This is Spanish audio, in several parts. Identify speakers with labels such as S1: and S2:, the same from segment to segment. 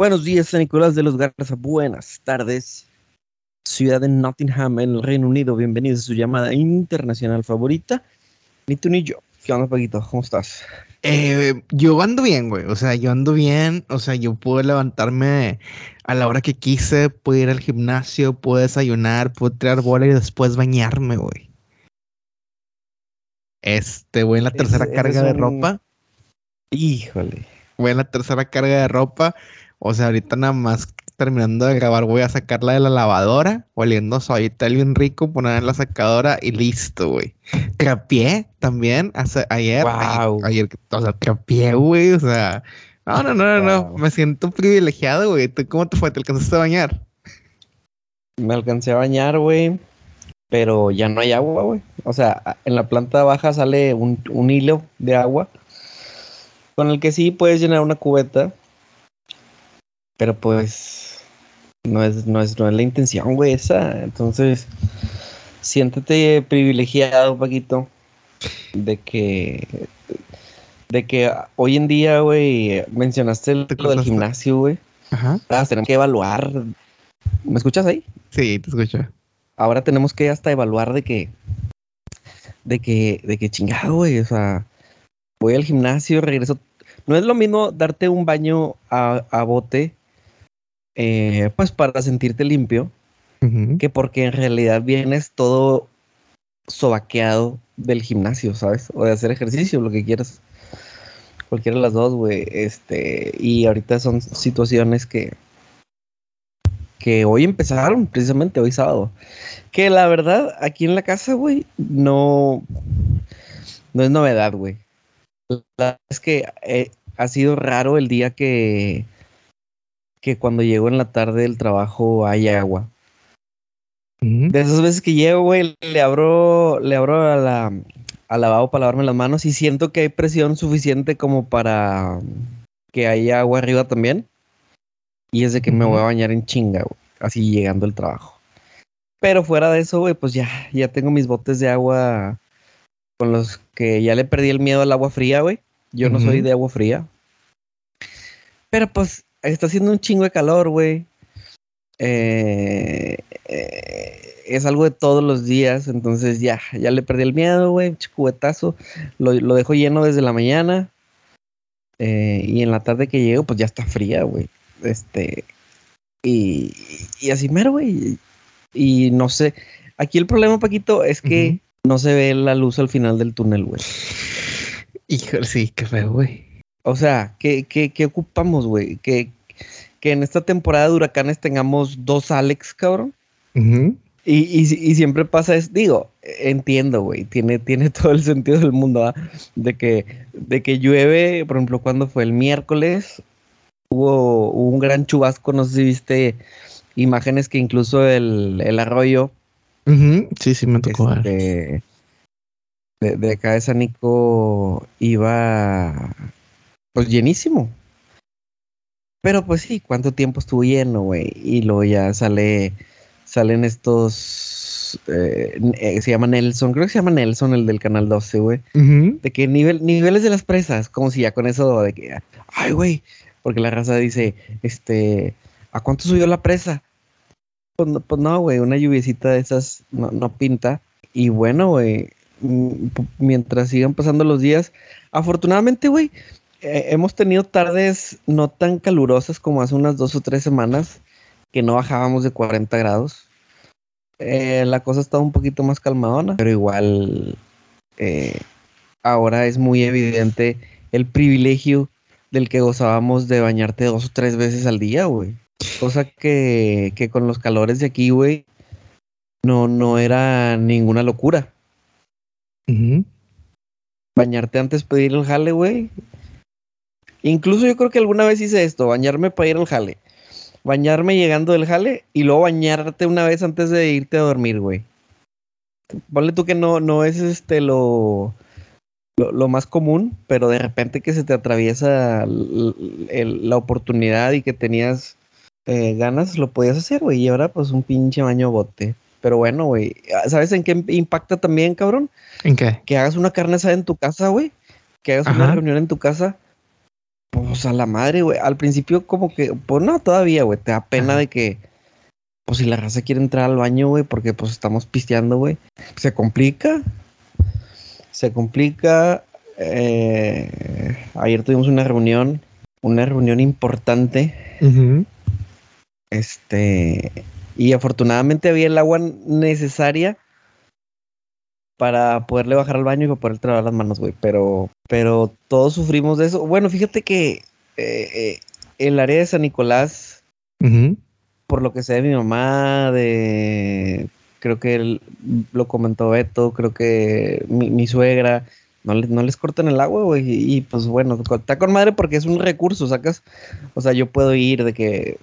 S1: Buenos días, San Nicolás de los Garza. Buenas tardes. Ciudad de Nottingham, en el Reino Unido. Bienvenidos a su llamada internacional favorita. Ni tú ni yo. ¿Qué onda, Paquito? ¿Cómo estás?
S2: Eh, yo ando bien, güey. O sea, yo ando bien. O sea, yo puedo levantarme a la hora que quise, puedo ir al gimnasio, puedo desayunar, puedo tirar bola y después bañarme, güey. Este, voy en la tercera carga de
S1: un-
S2: ropa.
S1: Híjole.
S2: Voy en la tercera carga de ropa. O sea, ahorita nada más terminando de grabar, voy a sacarla de la lavadora, oliendo suavita bien rico, ponerla en la sacadora y listo, güey. Trapié también hace, ayer.
S1: Guau.
S2: Ayer, o sea, trapié, güey. O sea, no, no, no, no. Me siento privilegiado, güey. ¿Tú cómo te fue? ¿Te alcanzaste a bañar?
S1: Me alcancé a bañar, güey. Pero ya no hay agua, güey. O sea, en la planta baja sale un, un hilo de agua con el que sí puedes llenar una cubeta. Pero pues no es, no es, no es la intención, güey, esa. Entonces, siéntete privilegiado, Paquito, de que de que hoy en día, güey, mencionaste el- lo del gimnasio, güey.
S2: Ajá.
S1: Ah, tenemos que evaluar. ¿Me escuchas ahí?
S2: Sí, te escucho.
S1: ahora tenemos que hasta evaluar de que, de que, de que chingado, güey, o sea, voy al gimnasio, regreso. No es lo mismo darte un baño a, a bote, eh, pues para sentirte limpio, que porque en realidad vienes todo sobaqueado del gimnasio, ¿sabes? O de hacer ejercicio, lo que quieras. Cualquiera de las dos, güey. Este, y ahorita son situaciones que, que hoy empezaron, precisamente hoy sábado. Que la verdad, aquí en la casa, güey, no, no es novedad, güey. La verdad es que eh, ha sido raro el día que, que cuando llego en la tarde del trabajo hay agua. De esas veces que llego, güey, le abro, le abro a la, al lavabo para lavarme las manos y siento que hay presión suficiente como para que haya agua arriba también. Y es de que me
S2: Ujú.
S1: voy a bañar en chinga, güey, así llegando al trabajo. Pero fuera de eso, güey, pues ya, ya tengo mis botes de agua con los que ya le perdí el miedo al agua fría, güey. Yo no soy de agua fría. Pero pues está haciendo un chingo de calor, güey. Eh, eh, es algo de todos los días, entonces ya, ya le perdí el miedo, güey, cubetazo. Lo, lo dejo lleno desde la mañana. eh, y en la tarde que llego, pues ya está fría, güey. Este. Y, y así mero, güey. Y no sé. Aquí el problema, Paquito, es que no se ve la luz al final del túnel, güey.
S2: Híjole, sí, qué feo, güey.
S1: O sea, ¿qué, qué, qué ocupamos, güey? Que, que en esta temporada de huracanes tengamos dos Alex, cabrón. Y, y, y siempre pasa es, digo, entiendo, güey, tiene, tiene todo el sentido del mundo, ¿ah? De que, de que llueve, por ejemplo, cuando fue el miércoles, hubo, hubo un gran chubasco, no sé si viste imágenes que incluso el, el arroyo
S2: Ujú. Sí, sí, me tocó
S1: este, de, de acá de San Nico iba pues llenísimo. Pero pues sí, ¿cuánto tiempo estuvo lleno, güey? Y luego ya sale, salen estos, eh, eh, se llama Nelson, creo que se llama Nelson, el del Canal 12, güey. De que nivel, niveles de las presas, como si ya con eso de que, ay, güey, porque la raza dice, este, ¿a cuánto subió la presa? Pues no, pues no, güey, una lluviecita de esas no, no pinta. Y bueno, güey, mm, mientras sigan pasando los días, afortunadamente, güey, eh, hemos tenido tardes no tan calurosas como hace unas dos o tres semanas, que no bajábamos de 40 grados. Eh, la cosa está un poquito más calmadona, pero igual eh, ahora es muy evidente el privilegio del que gozábamos de bañarte dos o tres veces al día, güey. Cosa que, que con los calores de aquí, güey, no, no era ninguna locura. Bañarte antes de ir al jale, güey. Incluso yo creo que alguna vez hice esto, bañarme para ir al jale. Bañarme llegando del jale y luego bañarte una vez antes de irte a dormir, güey. Ponle tú que no, no es este lo, lo, lo más común, pero de repente que se te atraviesa el- la oportunidad y que tenías eh, ganas, lo podías hacer, güey. Y ahora, pues, un pinche baño bote. Pero bueno, güey. ¿Sabes en qué impacta también, cabrón?
S2: ¿En qué?
S1: Que hagas una carne asada en tu casa, güey. Que hagas una reunión en tu casa. Pues a la madre, güey. Al principio como que, pues no, todavía, güey. Te da pena de que, pues si la raza quiere entrar al baño, güey, porque pues estamos pisteando, güey. Se complica. Se complica. Eh, ayer tuvimos una reunión, una reunión importante. Este, y afortunadamente había el agua necesaria para poderle bajar al baño y para poder trabar las manos, güey. Pero, pero todos sufrimos de eso. Bueno, fíjate que eh, eh, el área de San Nicolás, por lo que sé de mi mamá, de creo que él, lo comentó Beto, creo que mi, suegra, no, no les cortan el agua, güey. Y, pues bueno, está con madre porque es un recurso, sacas. O sea, yo puedo ir de que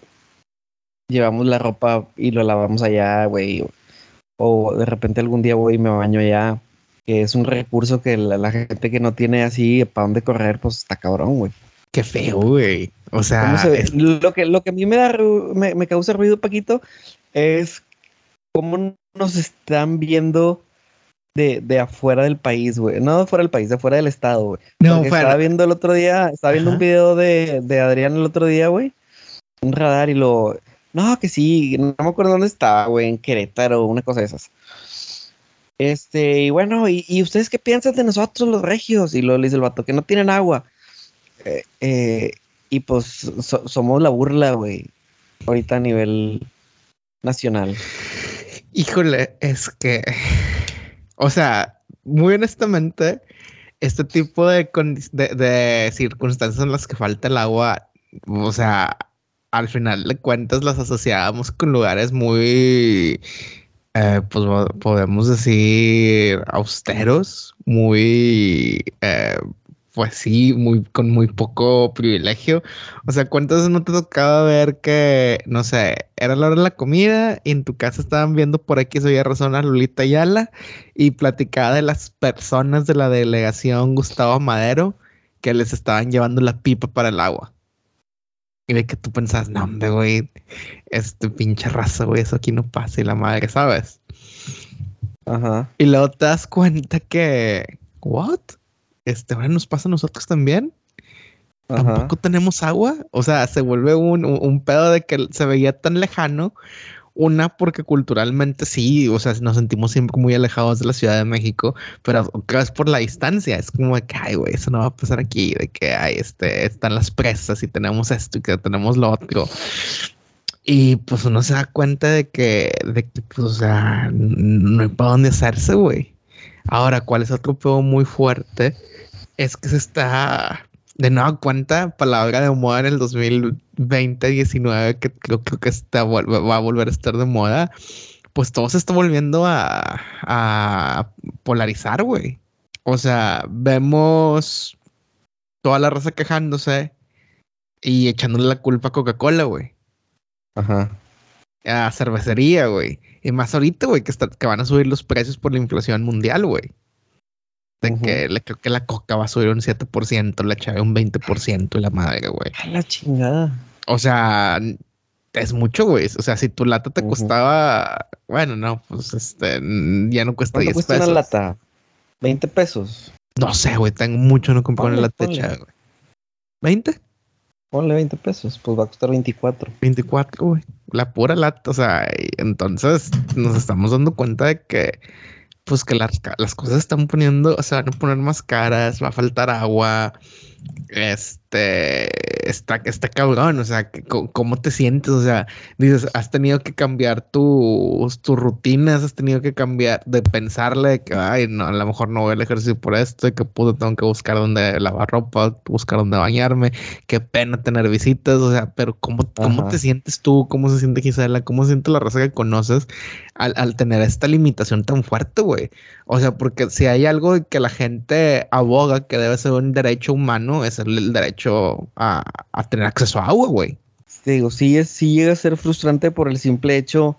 S1: llevamos la ropa y lo lavamos allá, güey o de repente algún día voy y me baño ya, que es un recurso que la, gente que no tiene así para dónde correr, pues está cabrón, güey.
S2: Qué feo, güey. O sea,
S1: lo, que, lo que a mí me da me, causa ruido, Paquito, es cómo nos están viendo de, de afuera del país, güey. No de afuera del país, de afuera del estado, güey. No, estaba viendo el otro día, estaba viendo un video de, de Adrián el otro día, güey. Un radar y lo no, que sí, no me acuerdo dónde estaba, güey, en Querétaro, una cosa de esas. Este, y bueno, ¿y, ustedes qué piensan de nosotros, los regios? Y luego le dice el vato, que no tienen agua. Eh, eh, y pues somos la burla, güey, ahorita a nivel nacional.
S2: Híjole, es que, o sea, muy honestamente, este tipo de circunstancias en las que falta el agua, o sea, al final de cuentas las asociábamos con lugares muy, eh, pues podemos decir, austeros, muy, eh, pues sí, muy, con muy poco privilegio. O sea, ¿cuántas no te tocaba ver que, no sé, era la hora de la comida y en tu casa estaban viendo por aquí, soy razón a Lolita Ayala y platicaba de las personas de la delegación Gustavo Madero que les estaban llevando la pipa para el agua? Y de que tú pensás, no, hombre, güey, este pinche raza, güey, eso aquí no pasa y la madre, ¿sabes? Ajá. Y luego te das cuenta que, ¿what? Este, ahora nos pasa a nosotros también. Tampoco tenemos agua. O sea, se vuelve un, un, pedo de que se veía tan lejano una, porque culturalmente sí, o sea, nos sentimos siempre muy alejados de la Ciudad de México, pero es por la distancia. Es como que, ay, güey, eso no va a pasar aquí, de que hay, este, están las presas y tenemos esto y que tenemos lo otro. Y pues uno se da cuenta de que, de que pues, o sea, no hay para dónde hacerse, güey. Ahora, ¿cuál es otro pedo muy fuerte? Es que se está de nueva cuenta, palabra de moda en el 2020-19, que creo, que está, va a volver a estar de moda, pues todo se está volviendo a, a polarizar, güey. O sea, vemos toda la raza quejándose y echándole la culpa a Coca-Cola, güey. Ajá. A cervecería, güey. Y más ahorita, güey, que, que van a subir los precios por la inflación mundial, güey. De que le, creo que la coca va a subir un 7%, la chave un 20% y la madre, güey.
S1: A la chingada.
S2: O sea, es mucho, güey. O sea, si tu lata te costaba, bueno, no, pues este, ya no cuesta 10 cuesta pesos. una lata?
S1: 20 pesos.
S2: No sé, güey, tengo mucho no comprar la lata chave, güey. ¿20?
S1: Ponle 20 pesos, pues va a costar 24.
S2: 24, güey. La pura lata, o sea, entonces nos estamos dando cuenta de que pues que las, las cosas están poniendo, se van a poner más caras, va a faltar agua, este, está, está cabrón, o sea, ¿cómo te sientes? O sea, dices, has tenido que cambiar tus, tus rutinas, has tenido que cambiar de pensarle que, ay, no, a lo mejor no voy al ejercicio por esto, que puto tengo que buscar dónde lavar ropa, buscar dónde bañarme, qué pena tener visitas, o sea, pero ¿cómo, cómo te sientes tú? ¿Cómo se siente Gisela? ¿Cómo se siente la raza que conoces al, al tener esta limitación tan fuerte, güey? O sea, porque si hay algo que la gente aboga que debe ser un derecho humano, es el, derecho a, tener acceso a agua, güey.
S1: digo, sí, es, sí llega a ser frustrante por el simple hecho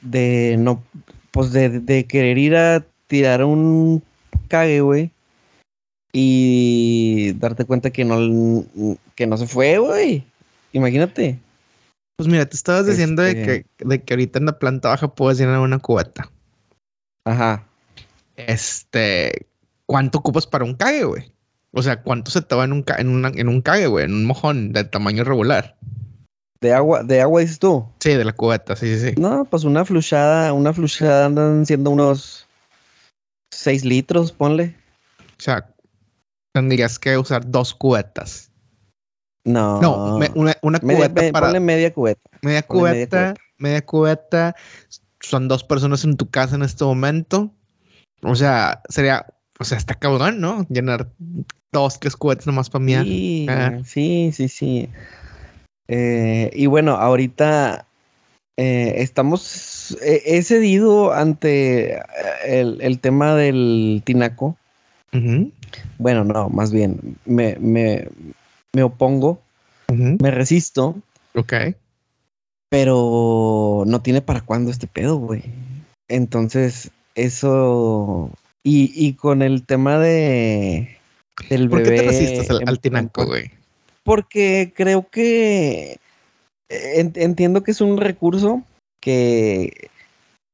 S1: de no, pues de, querer ir a tirar un cague, güey. Y darte cuenta que no, que no se fue, güey. Imagínate.
S2: Pues mira, te estabas diciendo de, este que, de que ahorita en la planta baja puedes llenar una cubeta. Ajá. Este, ¿cuánto ocupas para un cague, güey? O sea, ¿cuánto se te va en un, en, una, en un cague, güey? En un mojón de tamaño regular.
S1: ¿De agua, de agua dices tú?
S2: Sí, de la cubeta, sí, sí, sí.
S1: No, pues una flushada, una flushada andan siendo unos 6 litros, ponle.
S2: O sea, tendrías que usar dos cubetas.
S1: No.
S2: No, me- una, una
S1: media,
S2: cubeta
S1: me-
S2: para...
S1: ponle media cubeta.
S2: Media cubeta, media cubeta. Son dos personas en tu casa en este momento. O sea, sería, o sea, está cabrón, ¿no? Llenar dos, tres cubetas nomás para mí.
S1: Sí,
S2: Ah.
S1: sí, sí, sí. Eh, y bueno, ahorita eh, estamos, he, he cedido ante eh, el, el tema del tinaco. Bueno, no, más bien, me, me, me opongo, me resisto,
S2: Ok.
S1: pero no tiene para cuándo este pedo, güey. Entonces, eso... Y, y con el tema de... Del
S2: ¿Por qué te
S1: bebé
S2: resistes al, tinaco, güey?
S1: porque creo que en- entiendo que es un recurso que,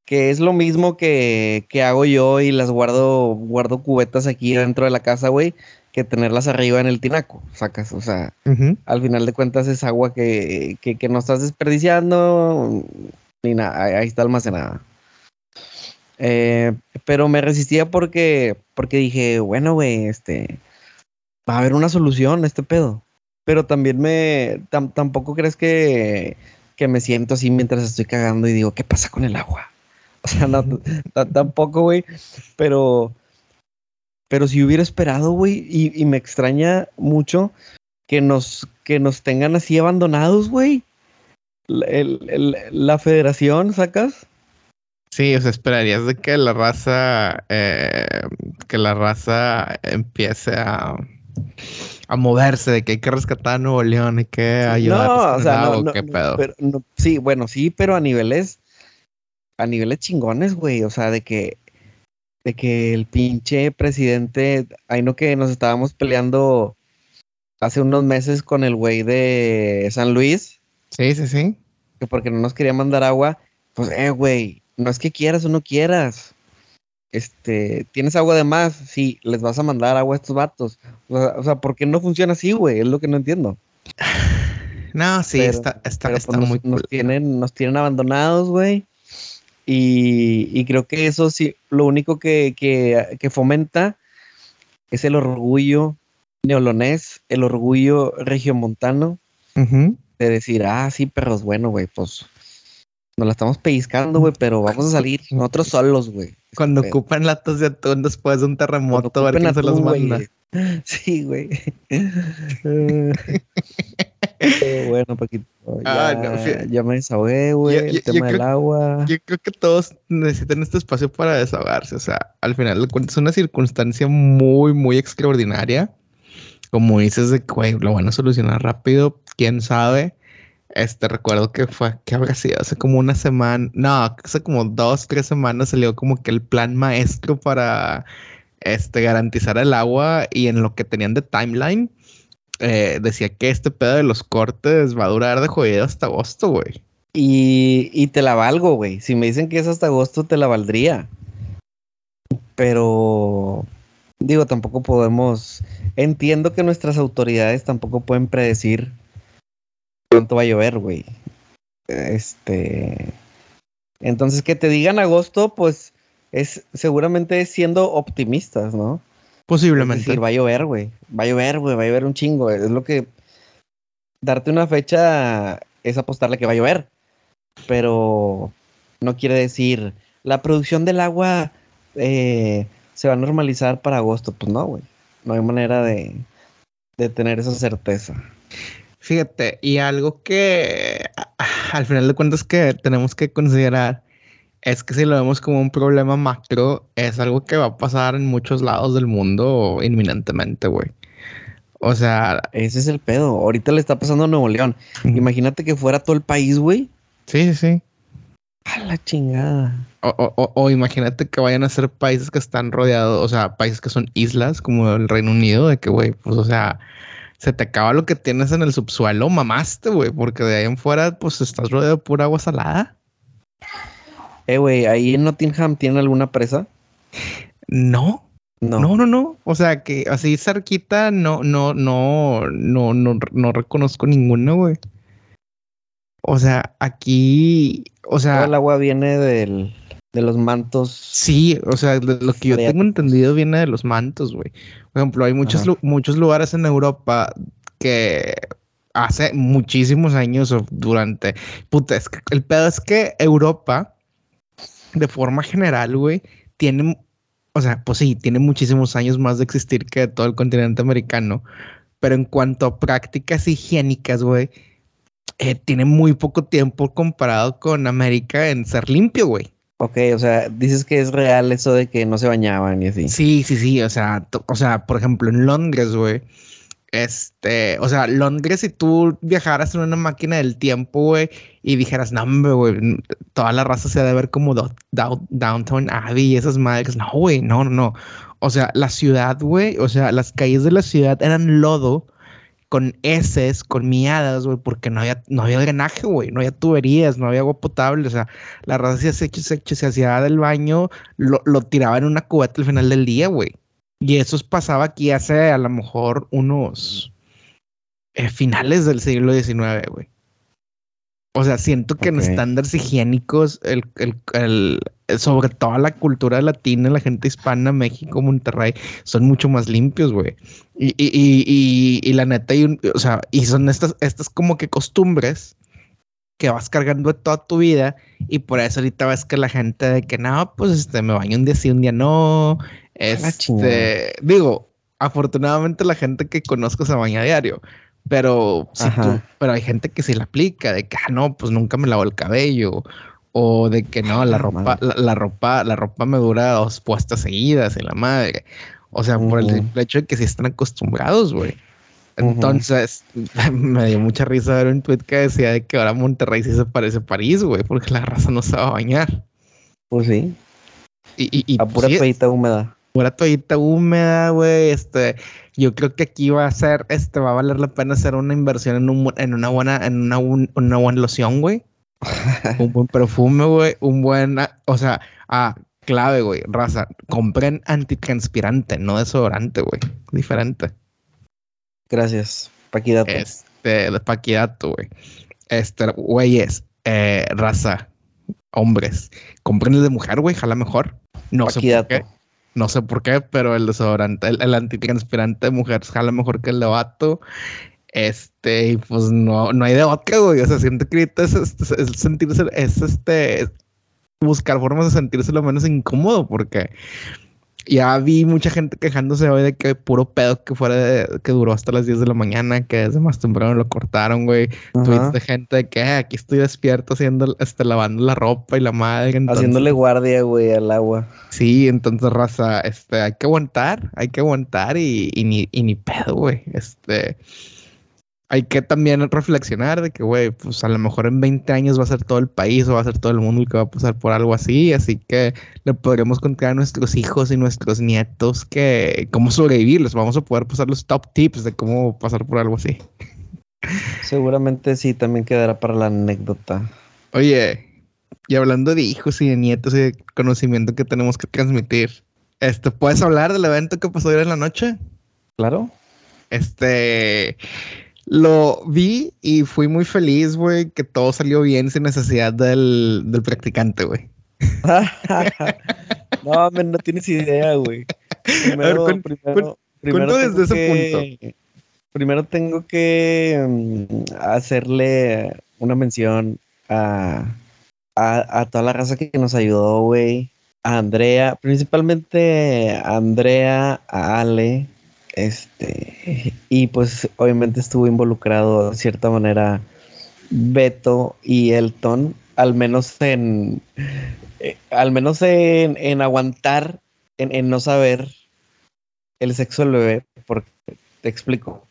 S1: que es lo mismo que, que hago yo y las guardo, guardo cubetas aquí dentro de la casa, güey, que tenerlas arriba en el tinaco, sacas, o sea, al final de cuentas es agua que, que, que no estás desperdiciando ni nada, ahí está almacenada. Eh, pero me resistía porque, porque dije, bueno, güey, este, va a haber una solución a este pedo. Pero también me, tam- tampoco crees que, que me siento así mientras estoy cagando y digo, ¿qué pasa con el agua? O sea, no, tampoco, güey, pero, pero si hubiera esperado, güey, y, me extraña mucho que nos, que nos tengan así abandonados, güey. La, la federación, ¿sacas?
S2: Sí, o sea, esperarías de que la raza, eh, que la raza empiece a, a moverse, de que hay que rescatar a Nuevo León, hay que ayudar
S1: no,
S2: a
S1: o sea, no,
S2: o
S1: no,
S2: qué
S1: no,
S2: pedo.
S1: pero no, sí, bueno, sí, pero a niveles, a niveles chingones, güey, o sea, de que, de que el pinche presidente, ahí no que nos estábamos peleando hace unos meses con el güey de San Luis,
S2: Sí, sí, sí.
S1: que porque no nos quería mandar agua, pues, eh, güey, no es que quieras o no quieras. Este, ¿tienes agua de más? Sí, les vas a mandar agua a estos vatos. O sea, o sea, ¿por qué no funciona así, güey? Es lo que no entiendo.
S2: No, sí,
S1: Pero-
S2: está, está,
S1: Pero
S2: está
S1: pues,
S2: muy
S1: nos
S2: cool.
S1: tienen, nos tienen abandonados, güey. Y, y creo que eso sí, lo único que, que, que fomenta es el orgullo neolonés, el orgullo regiomontano
S2: Ujú.
S1: de decir, ah, sí, perros, bueno, güey, pues nos la estamos pellizcando, güey, pero vamos a salir nosotros solos, güey.
S2: Cuando
S1: Pero-
S2: ocupan latas de atún después de un
S1: Cuando
S2: terremoto, a ver quién se los manda.
S1: Sí, güey. Bueno, Paquito. Ya,
S2: Ah, no,
S1: ya me desahogué, güey. El
S2: yo
S1: tema del agua.
S2: Yo creo que todos necesitan este espacio para desahogarse. O sea, al final es una circunstancia muy, muy extraordinaria. Como dices de que, güey, lo van a solucionar rápido, quién sabe. Este recuerdo que fue, que habrá sido hace como una semana, no, hace como dos, tres semanas salió como que el plan maestro para este, garantizar el agua y en lo que tenían de timeline, eh, decía que este pedo de los cortes va a durar de jodido hasta agosto, güey.
S1: Y, y te la valgo, güey. Si me dicen que es hasta agosto, te la valdría. Pero, digo, tampoco podemos. Entiendo que nuestras autoridades tampoco pueden predecir cuánto va a llover, güey. Este. Entonces, que te digan agosto, pues es seguramente es siendo optimistas, ¿no? Es
S2: Posiblemente.
S1: decir, va a llover, güey. Va a llover, güey. Va a llover un chingo. Es lo que. Darte una fecha es apostarle que va a llover. Pero no quiere decir. La producción del agua eh, se va a normalizar para agosto. Pues no, güey. No hay manera de, de tener esa certeza.
S2: Fíjate, y algo que al final de cuentas que tenemos que considerar es que si lo vemos como un problema macro, es algo que va a pasar en muchos lados del mundo inminentemente, güey. O sea,
S1: Ese es el pedo. Ahorita le está pasando a Nuevo León. Imagínate que fuera todo el país, güey.
S2: sí, sí, sí.
S1: A la chingada.
S2: O, o- o- o imagínate que vayan a ser países que están rodeados, o sea, países que son islas como el Reino Unido, de que, güey, pues, o sea, se te acaba lo que tienes en el subsuelo, mamaste, güey, porque de ahí en fuera, pues, estás rodeado de pura agua salada.
S1: Eh, güey, ahí en Nottingham tienen alguna presa.
S2: No, No. no, no, no. O sea, que así cerquita no, no, no, no, no, no reconozco ninguno, güey. O sea, aquí, o sea.
S1: Todo el agua viene del, de los mantos.
S2: Sí, o sea, lo que yo tengo entendido viene de los mantos, güey. Por ejemplo, hay muchos, muchos lugares en Europa que hace muchísimos años o durante. Puta, es que el pedo es que Europa, de forma general, güey, tiene. O sea, pues sí, tiene muchísimos años más de existir que todo el continente americano. Pero en cuanto a prácticas higiénicas, güey, eh, tiene muy poco tiempo comparado con América en ser limpio, güey.
S1: Ok, o sea, dices que es real eso de que no se bañaban y así.
S2: Sí, sí, sí, o sea, o sea, por ejemplo, en Londres, güey, este, o sea, Londres, si tú viajaras en una máquina del tiempo, güey, y dijeras, no, güey, toda la raza se ha de ver como Downtown Abbey y esas madres. No, güey, no, no, no. O sea, la ciudad, güey, o sea, las calles de la ciudad eran lodo con heces, con miadas, güey, porque no había, no había drenaje, güey, no había tuberías, no había agua potable, o sea, la raza se se, se hacía del baño, lo, lo tiraba en una cubeta al final del día, güey. Y eso pasaba aquí hace a lo mejor unos eh, finales del siglo XIX, güey. O sea, siento que en estándares higiénicos, el, el, sobre toda la cultura latina, la gente hispana, México, Monterrey, son mucho más limpios, güey. Y, y, y, y, la neta, o sea, y son estas, estas como que costumbres que vas cargando de toda tu vida y por eso ahorita ves que la gente de que no, pues este, me baño un día sí, un día no. Este, digo, afortunadamente la gente que conozco se baña a diario, pero, si tú, pero hay gente que se la aplica, de que, ah, no, pues nunca me lavo el cabello. O de que no, la ropa, la, ropa, la ropa me dura dos puestas seguidas en la madre. O sea, por el hecho de que sí están acostumbrados, güey. Entonces, me dio mucha risa ver un tweet que decía de que ahora Monterrey sí se parece a París, güey, porque la raza no se va a bañar.
S1: Pues sí.
S2: Y, y,
S1: a pura toallita húmeda.
S2: Pura toallita húmeda, güey. Este, yo creo que aquí va a ser, este, va a valer la pena hacer una inversión en, un, en una buena, en una, una buena loción, güey. un buen perfume, güey. Un buen, ah, o sea, ah, clave, güey. Raza, compren antitranspirante, no desodorante, güey. Diferente.
S1: Gracias. Paquidato.
S2: Este, Paquidato, güey. Este, güeyes, eh, raza, hombres, compren el de mujer, güey, jala mejor. No sé por qué. No sé por qué, pero el desodorante, el, antitranspirante de mujer jala mejor que el de vato. Este, y pues no, no hay de otra, güey. O sea, siento que es, sentirse, es este, buscar formas de sentirse lo menos incómodo, porque ya vi mucha gente quejándose hoy de que puro pedo que fuera de, que duró hasta las 10 de la mañana, que desde más temprano lo cortaron, güey. Tweets de gente de que ah, aquí estoy despierto haciendo, este, lavando la ropa y la madre.
S1: Haciéndole guardia, güey, al agua.
S2: Sí, entonces, raza, este, hay que aguantar, hay que aguantar y, y ni, y ni pedo, güey. Este, hay que también reflexionar de que, güey, pues a lo mejor en 20 años va a ser todo el país o va a ser todo el mundo el que va a pasar por algo así, así que le podremos contar a nuestros hijos y nuestros nietos que cómo sobrevivir, les vamos a poder pasar los top tips de cómo pasar por algo así.
S1: Seguramente sí, también quedará para la anécdota.
S2: Oye, y hablando de hijos y de nietos y de conocimiento que tenemos que transmitir, este, ¿puedes hablar del evento que pasó ayer en la noche?
S1: Claro.
S2: Este, lo vi y fui muy feliz, güey, que todo salió bien sin necesidad del, del practicante, güey.
S1: no, no tienes idea, güey. Primero, primero,
S2: desde ese punto.
S1: Primero tengo que mm, hacerle una mención a, a, a, toda la raza que nos ayudó, güey. A Andrea, principalmente a Andrea, a Ale, este, y pues obviamente estuvo involucrado de cierta manera Beto y Elton, al menos en, eh, al menos en, en aguantar, en, en, no saber el sexo del bebé, porque te explico.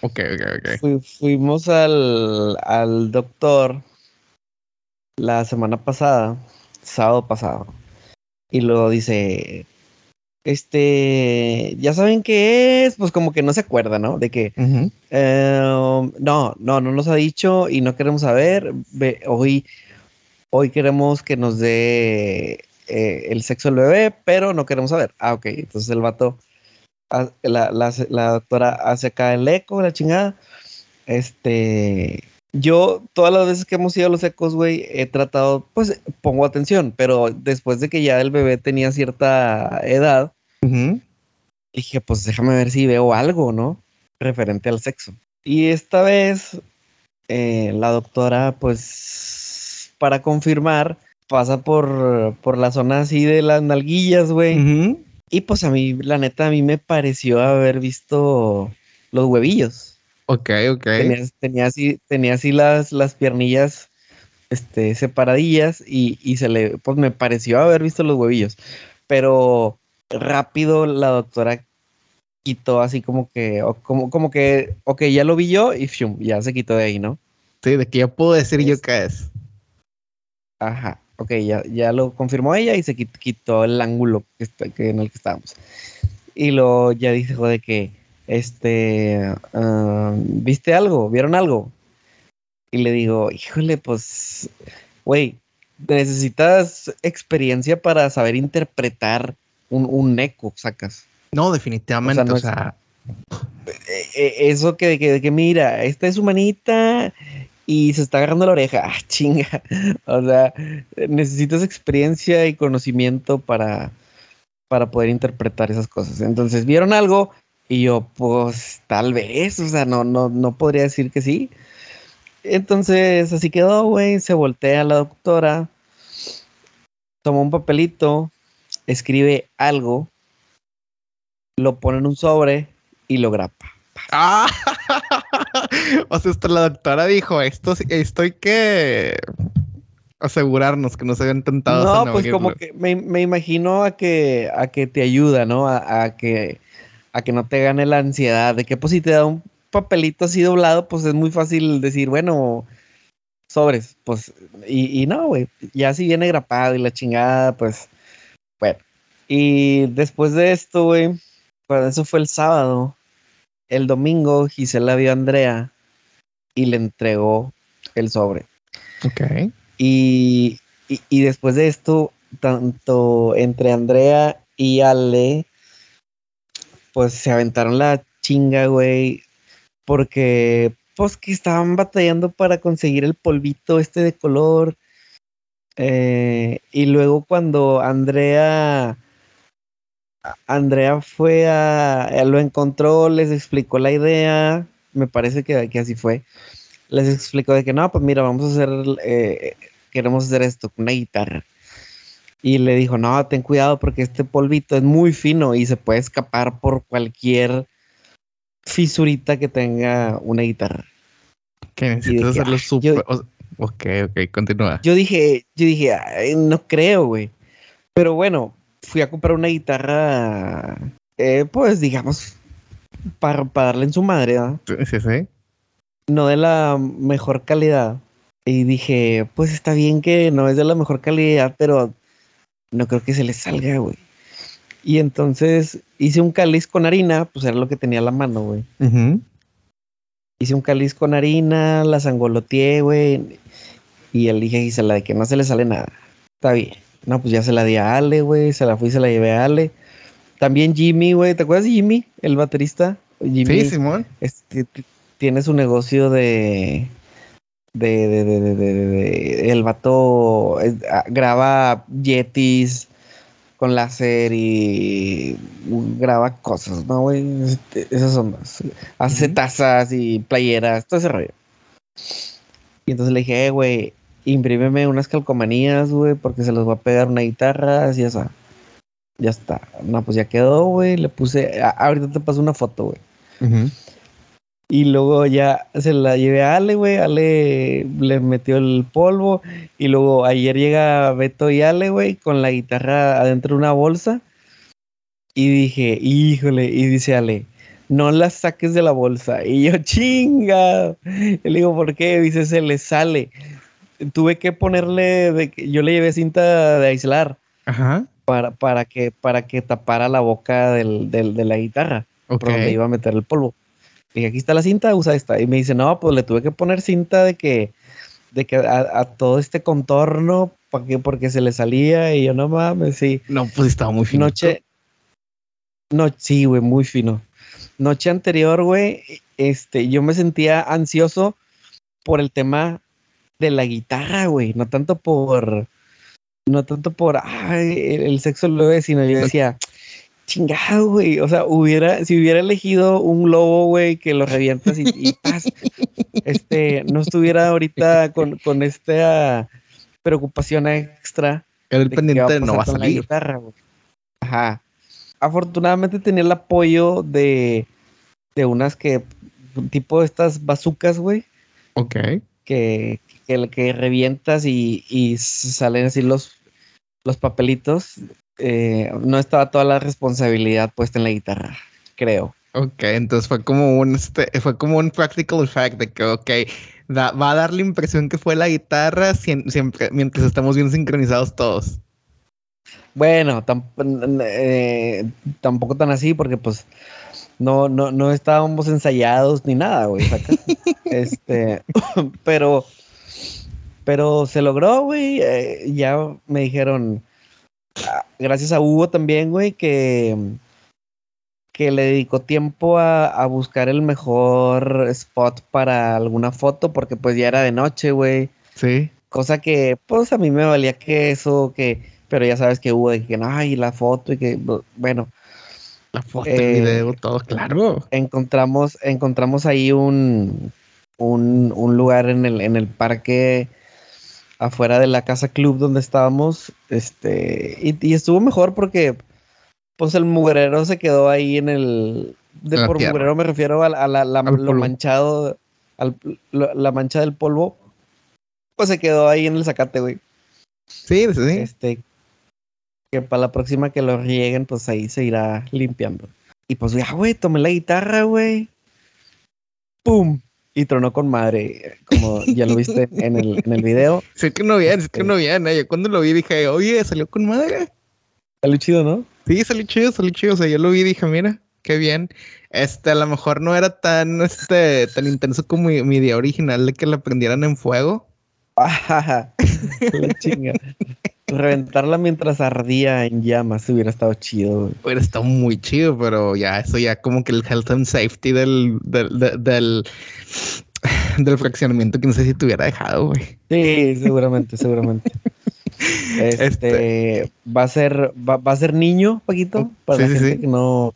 S2: Ok, ok, ok.
S1: fuimos al, al doctor la semana pasada, sábado pasado, y luego dice, este, ya saben qué es, pues como que no se acuerda, ¿no? De que, eh, no, no, no nos ha dicho y no queremos saber. hoy, hoy queremos que nos dé eh, el sexo del bebé, pero no queremos saber. Ah, ok. Entonces el vato, la, la, la doctora hace acá el eco, la chingada. Este, yo todas las veces que hemos ido a los ecos, güey, he tratado, pues pongo atención, pero después de que ya el bebé tenía cierta edad, dije, pues déjame ver si veo algo, ¿no? Referente al sexo. Y esta vez, eh, la doctora, pues, para confirmar, pasa por, por la zona así de las nalguillas, güey. Y pues a mí, la neta, a mí me pareció haber visto los huevillos.
S2: Ok, ok.
S1: Tenía, así, tenía así las, las piernillas este, separadillas y, y, se le, pues me pareció haber visto los huevillos. Pero rápido la doctora quitó así como que, como, como que, ok, ya lo vi yo y ya se quitó de ahí, ¿no?
S2: Sí, de que ya puedo decir yo qué es.
S1: Ajá, ok, ya, ya lo confirmó ella y se quitó el ángulo que, en el que estábamos. Y luego ya dijo de que, este, ah, ¿viste algo? ¿Vieron algo? Y le digo, híjole, pues, güey, necesitas experiencia para saber interpretar un, un eco, sacas.
S2: No, definitivamente, o sea.
S1: E, e, eso que, que, que, mira, esta es su manita y se está agarrando la oreja. Ah, chinga. O sea, necesitas experiencia y conocimiento para, para poder interpretar esas cosas. Entonces, vieron algo y yo, pues, tal vez, o sea, no, no, no podría decir que sí. Entonces, así quedó, güey. Se voltea a la doctora, toma un papelito, escribe algo lo pone en un sobre y lo grapa.
S2: Ah, o sea, hasta la doctora dijo, esto, esto hay que asegurarnos que no se habían tentado.
S1: No, pues como que me, me, imagino a que, a que te ayuda, ¿no? A, que, a que no te gane la ansiedad de que pues si te da un papelito así doblado, pues es muy fácil decir, bueno, sobres, pues, y, y no, güey, ya si viene grapado y la chingada, pues, bueno. Y después de esto, güey, bueno, eso fue el sábado. El domingo Gisela vio a Andrea y le entregó el sobre.
S2: Ok.
S1: Y, y, después de esto, tanto entre Andrea y Ale, pues se aventaron la chinga, güey, porque pues que estaban batallando para conseguir el polvito este de color. Eh, y luego cuando Andrea Andrea fue a, lo encontró, les explicó la idea, me parece que, que, así fue. Les explicó de que no, pues mira, vamos a hacer, eh, queremos hacer esto con una guitarra. Y le dijo, no, ten cuidado porque este polvito es muy fino y se puede escapar por cualquier fisurita que tenga una guitarra.
S2: Que necesitas hacerlo súper... Ok, ok, continúa.
S1: Yo dije, yo dije, no creo, güey. Pero bueno, fui a comprar una guitarra, eh, pues digamos, para, darle en su madre, ¿verdad?
S2: Sí, sí.
S1: No de la mejor calidad. Y dije, pues está bien que no es de la mejor calidad, pero no creo que se le salga, güey. Y entonces hice un cáliz con harina, pues era lo que tenía a la mano, güey. Hice un cáliz con harina, la sangoloteé, güey. Y él dije, la de que no se le sale nada. Está bien. No, pues ya se la di a Ale, güey. Se la fui se la llevé a Ale. También Jimmy, güey. ¿Te acuerdas de Jimmy, el baterista? Jimmy,
S2: sí, Simón.
S1: Este, tiene su negocio de. De, de, de, de, el vato ah, graba yetis con láser y graba cosas, ¿no, güey? Este, esas son más. Hace tazas y playeras, todo ese rollo. Y entonces le dije, eh, güey, imprímeme unas calcomanías, güey, porque se los va a pegar una guitarra, así esa. Ya está. No, pues ya quedó, güey. Le puse. ahorita te paso una foto, güey. Y luego ya se la llevé a Ale, güey. Ale le metió el polvo. Y luego ayer llega Beto y Ale, güey, con la guitarra adentro de una bolsa. Y dije, híjole. Y dice Ale, no la saques de la bolsa. Y yo, chinga. Y le digo, ¿por qué? Dice, se le sale tuve que ponerle, de, yo le llevé cinta de aislar. Para, para, que, para que tapara la boca del, de la guitarra. Por donde iba a meter el polvo. Y aquí está la cinta, usa esta. Y me dice, no, pues le tuve que poner cinta de que, de que a, todo este contorno, porque, porque se le salía y yo no mames, sí.
S2: No, pues estaba muy fino.
S1: Noche, no, sí, güey, muy fino. Noche anterior, güey, este, yo me sentía ansioso por el tema de la guitarra, güey, no tanto por, no tanto por, ay, el, sexo lo sino yo decía, chingado, güey, o sea, hubiera, si hubiera elegido un lobo, güey, que lo revientas y, y paz, este, no estuviera ahorita con, con esta preocupación extra.
S2: El pendiente de no va a salir.
S1: Guitarra, Ajá. Afortunadamente tenía el apoyo de, de unas que, tipo estas bazucas, güey.
S2: Ok.
S1: Que, que, que revientas y, y, salen así los, los papelitos. Eh, no estaba toda la responsabilidad puesta en la guitarra, creo.
S2: Ok, entonces fue como un este, fue como un practical effect de que, ok, va a dar la impresión que fue la guitarra siempre, mientras estamos bien sincronizados todos.
S1: Bueno, eh, tampoco tan así, porque pues no, no, no estábamos ensayados ni nada, güey. este, pero, pero se logró, güey. Eh, ya me dijeron, gracias a Hugo también, güey, que que le dedicó tiempo a, buscar el mejor spot para alguna foto, porque pues ya era de noche, güey.
S2: Sí.
S1: Cosa que, pues a mí me valía que eso, que, pero ya sabes que hubo de que, no, ay, la foto y que, bueno.
S2: La foto, el eh, video, todo, claro.
S1: Encontramos, encontramos ahí un, un, un lugar en el, en el parque afuera de la casa club donde estábamos, este, y, y estuvo mejor porque pues el mugrero se quedó ahí en el. De por mugrero me refiero a, la, lo manchado, al, la mancha del polvo. Pues se quedó ahí en el zacate, güey.
S2: Sí, sí.
S1: Este, que para la próxima que lo rieguen, pues ahí se irá limpiando. Y pues ya, güey, tomé la guitarra, güey. ¡Pum! Y tronó con madre, como ya lo viste en el, en el video.
S2: Sí que no bien, sí que no bien. ¿eh? Yo cuando lo vi dije, oye, salió con madre.
S1: Salió chido, ¿no?
S2: Sí, salió chido, salió chido. O sea, yo lo vi y dije, mira, qué bien. Este, a lo mejor no era tan, este, tan intenso como mi, idea original de que la prendieran en fuego.
S1: la chinga. Reventarla mientras ardía en llamas hubiera estado chido.
S2: Hubiera estado muy chido, pero ya, eso ya como que el health and safety del, del, del, del fraccionamiento que no sé si te hubiera dejado, güey.
S1: Sí, seguramente, seguramente. Este, este, va a ser, va, a ser niño, Paquito, para la gente que no.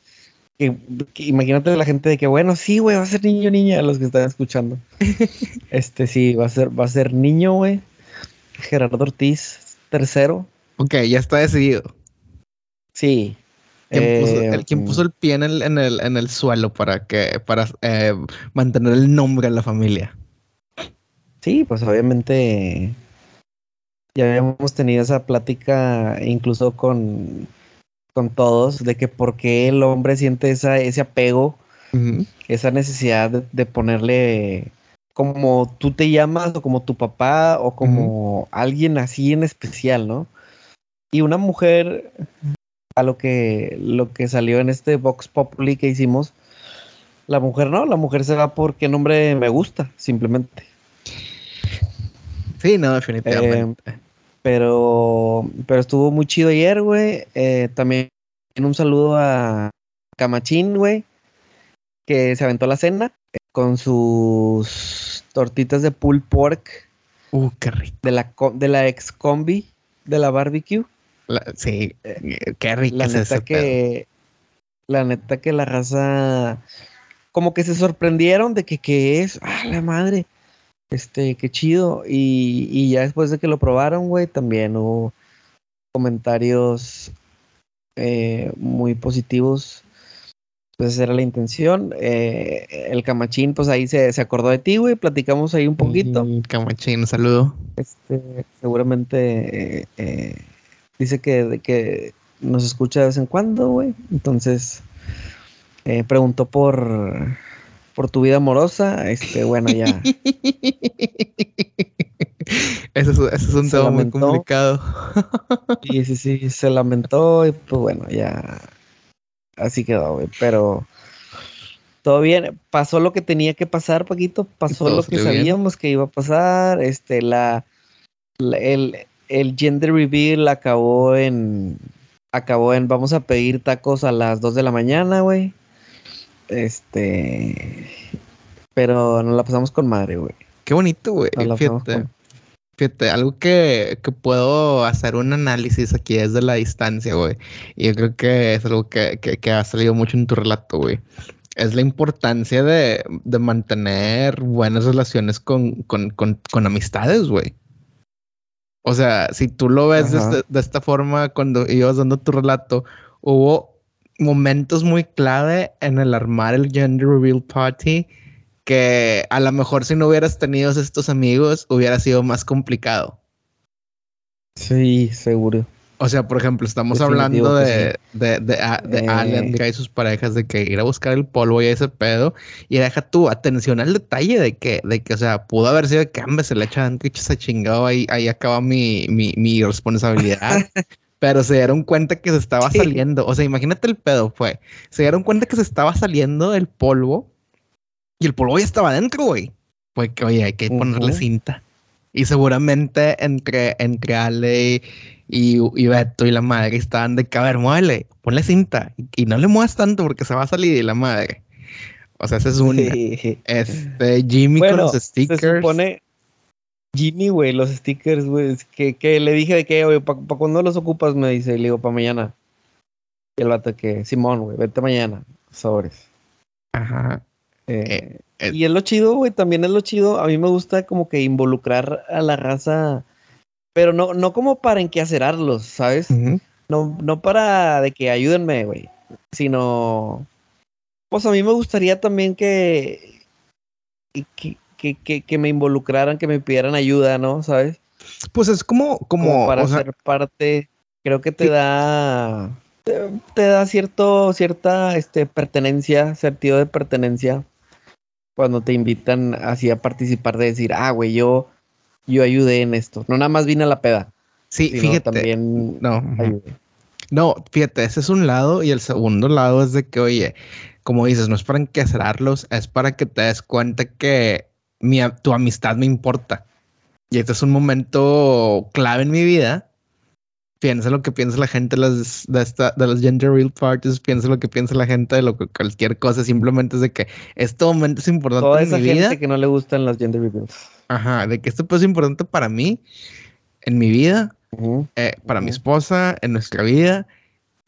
S1: imagínate la gente de que, bueno, sí, güey, va a ser niño, niña, los que están escuchando. este, sí, va a ser, va a ser niño, güey. Gerardo Ortiz, tercero.
S2: Ok, ya está decidido.
S1: Sí.
S2: ¿Quién, puso, el, ¿quién puso, el, pie en el, en el, en el suelo para que para eh, mantener el nombre de la familia?
S1: Sí, pues obviamente ya habíamos tenido esa plática incluso con, con todos de que por qué el hombre siente esa, ese apego, esa necesidad de, ponerle como tú te llamas o como tu papá o como alguien así en especial, ¿no? Y una mujer, a lo que, lo que salió en este Vox Populi que hicimos, la mujer no, la mujer se va porque nombre me gusta, simplemente.
S2: Sí, no, definitivamente. Eh,
S1: pero, pero estuvo muy chido ayer, güey. Eh, también un saludo a Camachín, güey, que se aventó la cena con sus tortitas de pulled pork.
S2: Uh, qué rico.
S1: De la, de la ex combi de la barbecue.
S2: sí, eh, qué rico.
S1: La neta que. La neta que la raza. Como que se sorprendieron de que, ¿qué es? ¡Ah, la madre! Este, qué chido. Y, y ya después de que lo probaron, güey, también hubo comentarios eh, muy positivos. Pues esa era la intención. Eh, el camachín, pues ahí se, se acordó de ti, güey. Platicamos ahí un poquito.
S2: camachín, saludo.
S1: Este, seguramente eh, dice que, que nos escucha de vez en cuando, güey. Entonces, preguntó por por tu vida amorosa, este, bueno, ya.
S2: eso, es, un tema muy complicado.
S1: sí, sí, sí, se lamentó y pues bueno, ya así quedó, güey. Pero, Todo bien, pasó lo que tenía que pasar, Paquito, pasó
S2: Todo
S1: lo que
S2: bien.
S1: sabíamos que iba a pasar, este, la, la- el, el gender reveal acabó en, acabó en, vamos a pedir tacos a las 2 de la mañana, güey, este, pero nos la pasamos con madre, güey,
S2: Qué bonito, güey. Fíjate.
S1: con-
S2: Fíjate, algo que, que puedo hacer un análisis aquí desde la distancia, güey. Y yo creo que es algo que, que, que ha salido mucho en tu relato, güey. Es la importancia de, de mantener buenas relaciones con, con, con, con amistades, güey. O sea, si tú lo ves
S1: Ajá.
S2: desde- de esta forma cuando ibas dando tu relato, hubo momentos muy clave en el armar el Gender Reveal Party que a lo mejor si no hubieras tenido estos amigos hubiera sido más complicado.
S1: Sí, seguro.
S2: O sea, por ejemplo, estamos
S1: Definitivo
S2: hablando de, de, de, a- de
S1: Eh.
S2: Alan y sus parejas de que ir a buscar el polvo y ese pedo. Y deja tu atención al detalle de que, de que, o sea, pudo haber sido que ambas se le echan que se chingado ahí, ahí acaba mi, mi, mi responsabilidad. Pero se dieron cuenta que se estaba
S1: Sí.
S2: saliendo. O sea, imagínate el pedo, fue. Se dieron cuenta que se estaba saliendo el polvo y el polvo ya estaba adentro, güey. Fue que, oye, hay que ponerle cinta. Y seguramente entre, entre Ale y, y Beto y la madre estaban de que, a ver, muévele, ponle cinta. Y, y no le muevas tanto porque se va a salir y la madre. O sea, esa es.
S1: Sí.
S2: Este, Jimmy
S1: Bueno,
S2: con los
S1: se
S2: stickers.
S1: supone Jimmy, güey, los stickers, güey, es que, que le dije de que, güey, ¿para cuándo los ocupas? Me dice, y le digo, para mañana. Y el vato que, Simón, güey, vete mañana, sobres.
S2: Ajá.
S1: Eh,
S2: eh.
S1: y es lo chido, güey, también es lo chido. A mí me gusta como que involucrar a la raza, pero no, no como para enquacerarlos, ¿sabes?
S2: Ujú.
S1: No, no para de que ayúdenme, güey, sino, pues a mí me gustaría también que, que, que, que, que me involucraran, que me pidieran ayuda, ¿no? ¿Sabes?
S2: Pues es como, como,
S1: Como para
S2: sea,
S1: ser parte, creo que te
S2: Sí.
S1: da, te, te da cierto, cierta, este, pertenencia, sentido de pertenencia, cuando te invitan así a participar de decir, ah, güey, yo, yo ayudé en esto, no nada más vine a la peda,
S2: sí, fíjate.
S1: también
S2: No,
S1: ayudé.
S2: No, fíjate, ese es un lado y el segundo lado es de que, oye, como dices, no es para encacerarlos, es para que te des cuenta que mi, tu amistad me importa. Y este es un momento clave en mi vida. Piensa lo que piensa la gente de las, de, esta, de las gender real parties, piensa lo que piensa la gente de lo que cualquier cosa, simplemente es de que este momento es importante
S1: Toda
S2: en
S1: esa
S2: mi
S1: gente
S2: vida.
S1: que no le gustan las gender reveals.
S2: Ajá, de que esto pues, es importante para mí, en mi vida, eh, para mi esposa, en nuestra vida.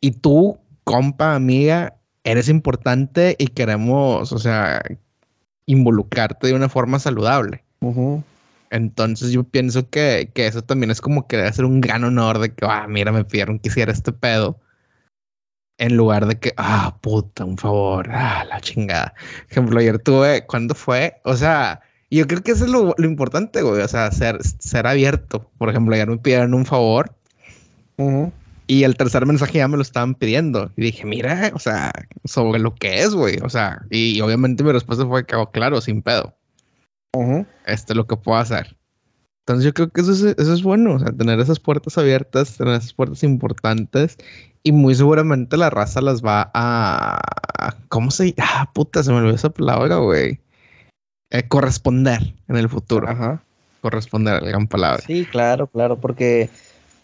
S2: Y tú, compa, amiga, eres importante y queremos, o sea, involucrarte de una forma saludable. Entonces yo pienso que, que eso también es como que debe ser un gran honor de que, ah, mira, me pidieron que hiciera este pedo. En lugar de que, ah, puta, un favor, ah, la chingada. Por ejemplo, ayer tuve, ¿cuándo fue? O sea, yo creo que eso es lo, lo importante, güey. O sea, ser, ser abierto. Por ejemplo, ayer me pidieron un favor
S1: Ujú.
S2: y el tercer mensaje ya me lo estaban pidiendo. Y dije, mira, o sea, sobre lo que es, güey. O sea, y, obviamente mi respuesta fue que, oh, claro, sin pedo.
S1: Ujú.
S2: Esto es lo que puedo hacer. Entonces yo creo que eso es, eso es bueno, o sea, tener esas puertas abiertas, tener esas puertas importantes y muy seguramente la raza las va a... ¿Cómo se llama? Ah, puta, se me olvidó esa palabra, güey. Eh, corresponder en el futuro.
S1: Ajá.
S2: Corresponder, la gran palabra.
S1: Sí, claro, claro, porque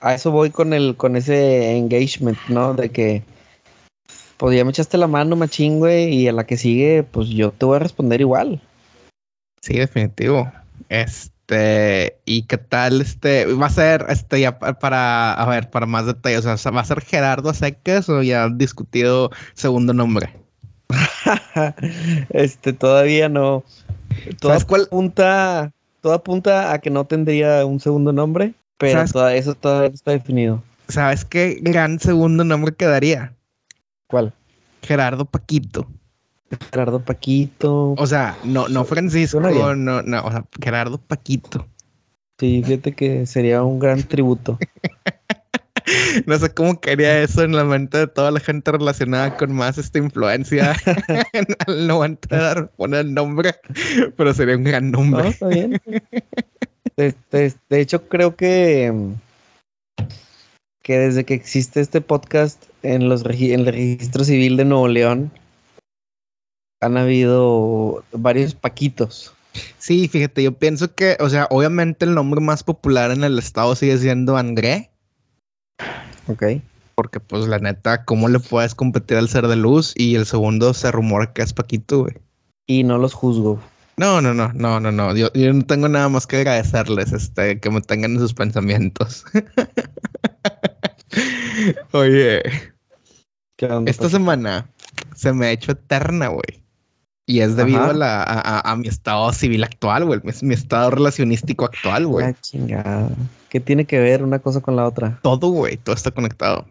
S1: a eso voy con el, con ese engagement, ¿no? De que pues ya me echaste la mano, machín, güey, y a la que sigue, pues yo te voy a responder igual.
S2: Sí, definitivo. Este, ¿y qué tal? Este, va a ser, este, ya pa- para, a ver, para más detalles, o sea, ¿va a ser Gerardo Seques o ya han discutido segundo nombre?
S1: este, todavía no. Todo
S2: ¿Sabes cuál?
S1: apunta, todo apunta a que no tendría un segundo nombre, pero toda- eso todavía está definido.
S2: ¿Sabes qué gran segundo nombre quedaría?
S1: ¿Cuál?
S2: Gerardo Paquito.
S1: Gerardo Paquito.
S2: O sea, no, no Francisco,
S1: bien.
S2: no, no, o sea, Gerardo Paquito.
S1: Sí, fíjate que sería un gran tributo.
S2: No sé cómo quería eso en la mente de toda la gente relacionada con más esta influencia al momento de dar, poner el nombre, pero sería un gran
S1: No,
S2: nombre.
S1: está bien. De, de- de hecho, creo que, que desde que existe este podcast en, los en el registro civil de Nuevo León, han habido varios Paquitos.
S2: Sí, fíjate, yo pienso que, o sea, obviamente el nombre más popular en el estado sigue siendo André.
S1: Ok.
S2: Porque, pues, la neta, ¿cómo le puedes competir al ser de luz? Y el segundo se rumora que es Paquito, güey.
S1: Y no los juzgo.
S2: No, no, no, no, no, no. Yo, yo no tengo nada más que agradecerles, este, que me tengan en sus pensamientos. Oye,
S1: ¿Qué onda,
S2: esta
S1: Paquito?
S2: semana se me ha hecho eterna, güey. Y es debido a, la, a, a- mi estado civil actual, güey. Mi, mi estado relacionístico actual, güey.
S1: Ah, chingada. ¿Qué tiene que ver una cosa con la otra?
S2: Todo, güey. Todo está conectado.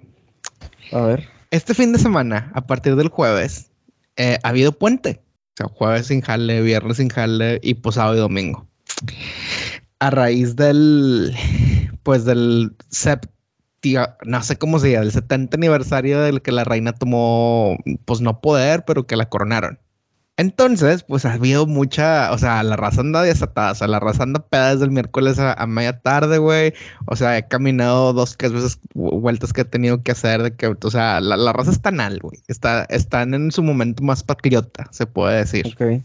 S1: A ver.
S2: Este fin de semana, a partir del jueves, eh, ha habido puente. O sea, jueves sin jale, viernes sin jale y pues sábado y domingo. A raíz del, pues del septia- no sé cómo se llama, del 70 aniversario del que la reina tomó, pues no poder, pero que la coronaron. Entonces, pues ha habido mucha, o sea, la raza anda desatada, o sea, la raza anda peda desde el miércoles a, a media tarde, güey. O sea, he caminado dos, tres veces vu- vueltas que he tenido que hacer de que, o sea, la, la raza está mal, güey. Está, están en su momento más patriota, se puede decir.
S1: Ok.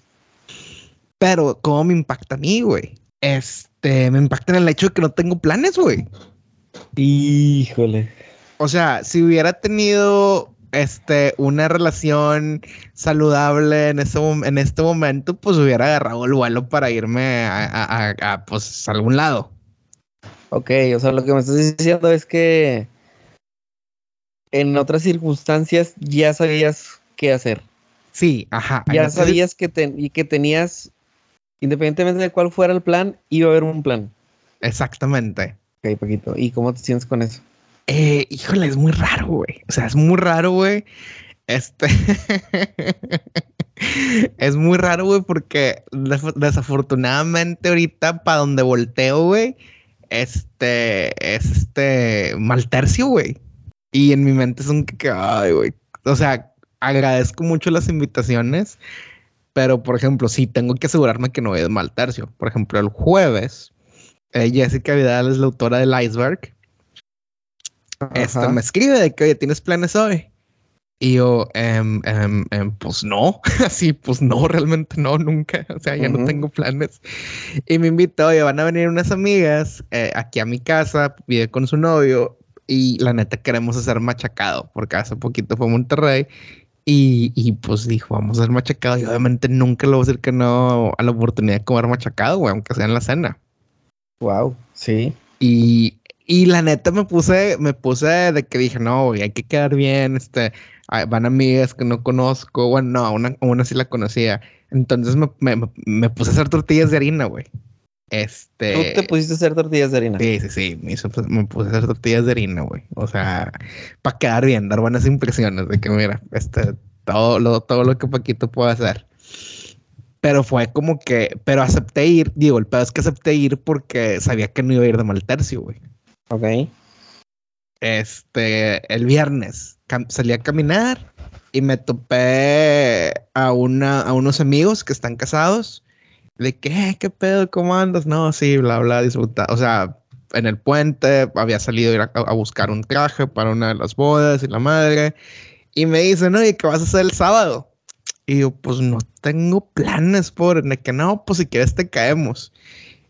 S2: Pero, ¿cómo me impacta a mí, güey? Este, me impacta en el hecho de que no tengo planes, güey.
S1: Híjole.
S2: O sea, si hubiera tenido este, una relación saludable en, mom- en este momento, pues hubiera agarrado el vuelo para irme a, a- a- a, pues, algún lado.
S1: Ok, o sea, lo que me estás diciendo es que en otras circunstancias ya sabías qué hacer.
S2: Sí, ajá.
S1: Ya
S2: Entonces,
S1: sabías que, ten- y que tenías, independientemente de cuál fuera el plan, iba a haber un plan.
S2: Exactamente.
S1: Ok, Paquito. ¿Y cómo te sientes con eso?
S2: Eh, híjole, es muy raro, güey. O sea, es muy raro, güey. Este. es muy raro, güey, porque desafortunadamente ahorita para donde volteo, güey, este es este mal tercio, güey. Y en mi mente es un que, ay, güey. O sea, agradezco mucho las invitaciones, pero por ejemplo, sí tengo que asegurarme que no voy de mal tercio. Por ejemplo, el jueves, eh, Jessica Vidal es la autora del Iceberg.
S1: Ajá.
S2: me escribe de que, oye, ¿tienes planes hoy? Y yo, em, em, em, pues no, así, pues no, realmente no, nunca, o sea, ya no
S1: Ujú.
S2: tengo planes. Y me invitó, oye, van a venir unas amigas eh, aquí a mi casa, vive con su novio, y la neta queremos hacer machacado, porque hace poquito fue a Monterrey, y, y pues dijo, vamos a hacer machacado, y obviamente nunca le voy a decir que no a la oportunidad de comer machacado, güey, aunque sea en la cena.
S1: Wow, sí.
S2: Y, y la neta me puse, me puse de que dije, no, güey, hay que quedar bien, este, van amigas que no conozco, bueno, no, una, una sí la conocía. Entonces me, me, me- me puse a hacer tortillas de harina, güey. Este.
S1: Tú te pusiste a hacer tortillas de harina.
S2: Sí, sí, sí, me, hizo- me puse a hacer tortillas de harina, güey. O sea, para quedar bien, dar buenas impresiones de que, mira, este, todo lo, todo lo que Paquito puede hacer. Pero fue como que, pero acepté ir, digo, el pedo es que acepté ir porque sabía que no iba a ir de mal tercio, güey.
S1: Ok.
S2: Este, el viernes salí a caminar y me topé a, una, a unos amigos que están casados. De que, ¿qué pedo? ¿Cómo andas? No, sí, bla, bla, disfruta. O sea, en el puente había salido a, a, buscar un traje para una de las bodas y la madre. Y me dicen, oye, ¿qué vas a hacer el sábado? Y yo, pues no tengo planes, por que no, pues si quieres te caemos.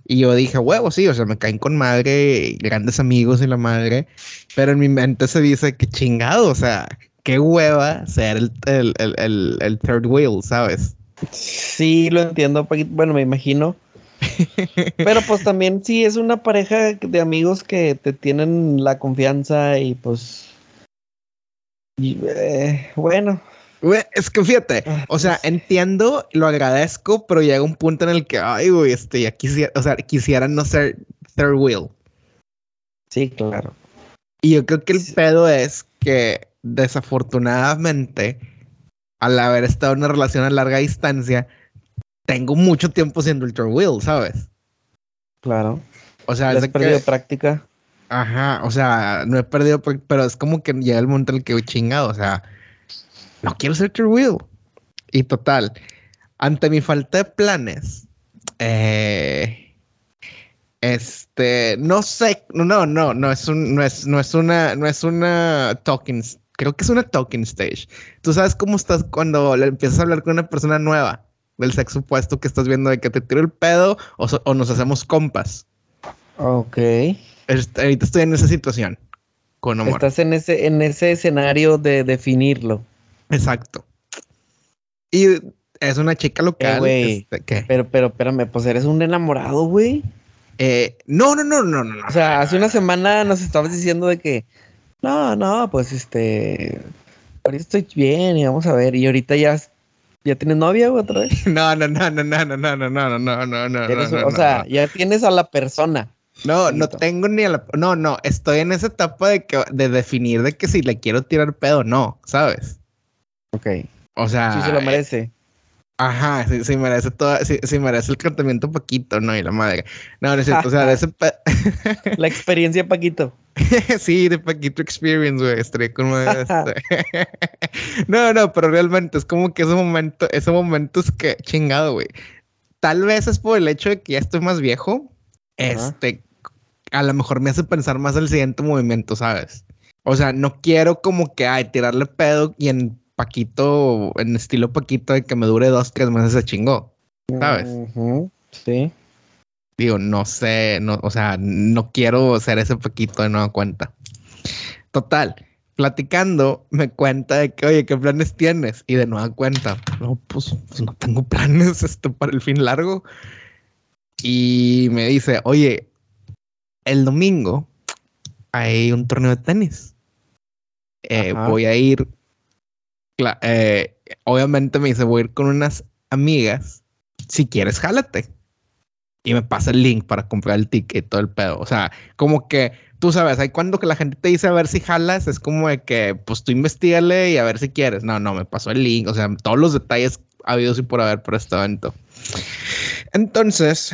S2: Y yo dije, huevo, sí, o sea, me caen con madre, grandes amigos y la madre. Pero en mi mente se dice que chingado, o sea, qué hueva ser el, el, el, el, third wheel, ¿sabes?
S1: Sí, lo entiendo. Bueno, me imagino. Pero pues también sí es una pareja de amigos que te tienen la confianza y pues... y, eh, bueno.
S2: Güey, Es que fíjate,
S1: Ah,
S2: o sea, entiendo, lo agradezco, pero llega un punto en el que, ay, güey, este, ya quisiera, o sea, quisiera no ser third wheel.
S1: Sí, claro.
S2: Y yo creo que el
S1: Sí.
S2: pedo es que desafortunadamente, al haber estado en una relación a larga distancia, tengo mucho tiempo siendo el third wheel, ¿sabes?
S1: Claro.
S2: O sea,
S1: ¿Le
S2: es
S1: perdido
S2: que,
S1: práctica?
S2: ajá, o sea, no he perdido, pe- pero es como que llega el momento en el que voy chingado, o sea, no quiero ser third wheel. Y total, ante mi falta de planes, eh, este, no sé, no, no, no es un, no es, no es una, no es una talking, Creo que es una talking stage. Tú sabes cómo estás cuando le empiezas a hablar con una persona nueva del sexo opuesto que estás viendo de que te tiro el pedo o, so- o nos hacemos compas.
S1: Ok.
S2: Est- ahorita estoy en esa situación con amor.
S1: Estás en ese, en ese escenario de definirlo.
S2: Exacto. Y es una chica local.
S1: Eh, güey.
S2: este, ¿qué?
S1: Pero, pero, espérame, pues eres un enamorado, güey.
S2: Eh, no, no, no, no, no. no.
S1: O sea, hace una semana nos estabas diciendo de que, no, no, pues este, ahorita estoy bien y vamos a ver. Y ahorita ya, ya tienes novia, güey, otra vez.
S2: No, no, no, no, no, no, no, no, no, no, no, no,
S1: Eres-
S2: no,
S1: o
S2: no,
S1: sea,
S2: no.
S1: ya tienes a la persona.
S2: No, no tengo ni a la... No, no, estoy en esa etapa de, que, de definir de que si le quiero tirar pedo o no, ¿sabes?
S1: Ok.
S2: O sea...
S1: Sí se lo merece.
S2: Ajá, sí, sí merece todo, sí, sí merece el tratamiento Paquito, ¿no? Y la madre. No, no es cierto, o sea, de ese... pe-
S1: La experiencia, Paquito.
S2: sí, de Paquito Experience, güey, estaría como... este. no, no, pero realmente es como que ese momento, ese momento es que, chingado, güey. Tal vez es por el hecho de que ya estoy más viejo,
S1: Ajá.
S2: este, a lo mejor me hace pensar más el siguiente movimiento, ¿sabes? O sea, no quiero como que, ay, tirarle pedo y en Paquito, en estilo Paquito, de que me dure dos, tres meses se chingó. ¿Sabes?
S1: Sí.
S2: Digo, no sé, no, o sea, no quiero ser ese Paquito de nueva cuenta. Total, platicando, me cuenta de que, oye, ¿qué planes tienes? Y de nueva cuenta, no, pues, pues no tengo planes este, para el fin largo. Y me dice, oye, el domingo hay un torneo de tenis. Eh, voy a ir, eh, obviamente me dice, voy a ir con unas amigas. Si quieres, jálate. Y me pasa el link para comprar el ticket y todo el pedo. O sea, como que tú sabes, hay cuando que la gente te dice a ver si jalas, es como de que, pues tú investigale y a ver si quieres. No, no, me pasó el link. O sea, todos los detalles habidos y por haber por este evento. Entonces,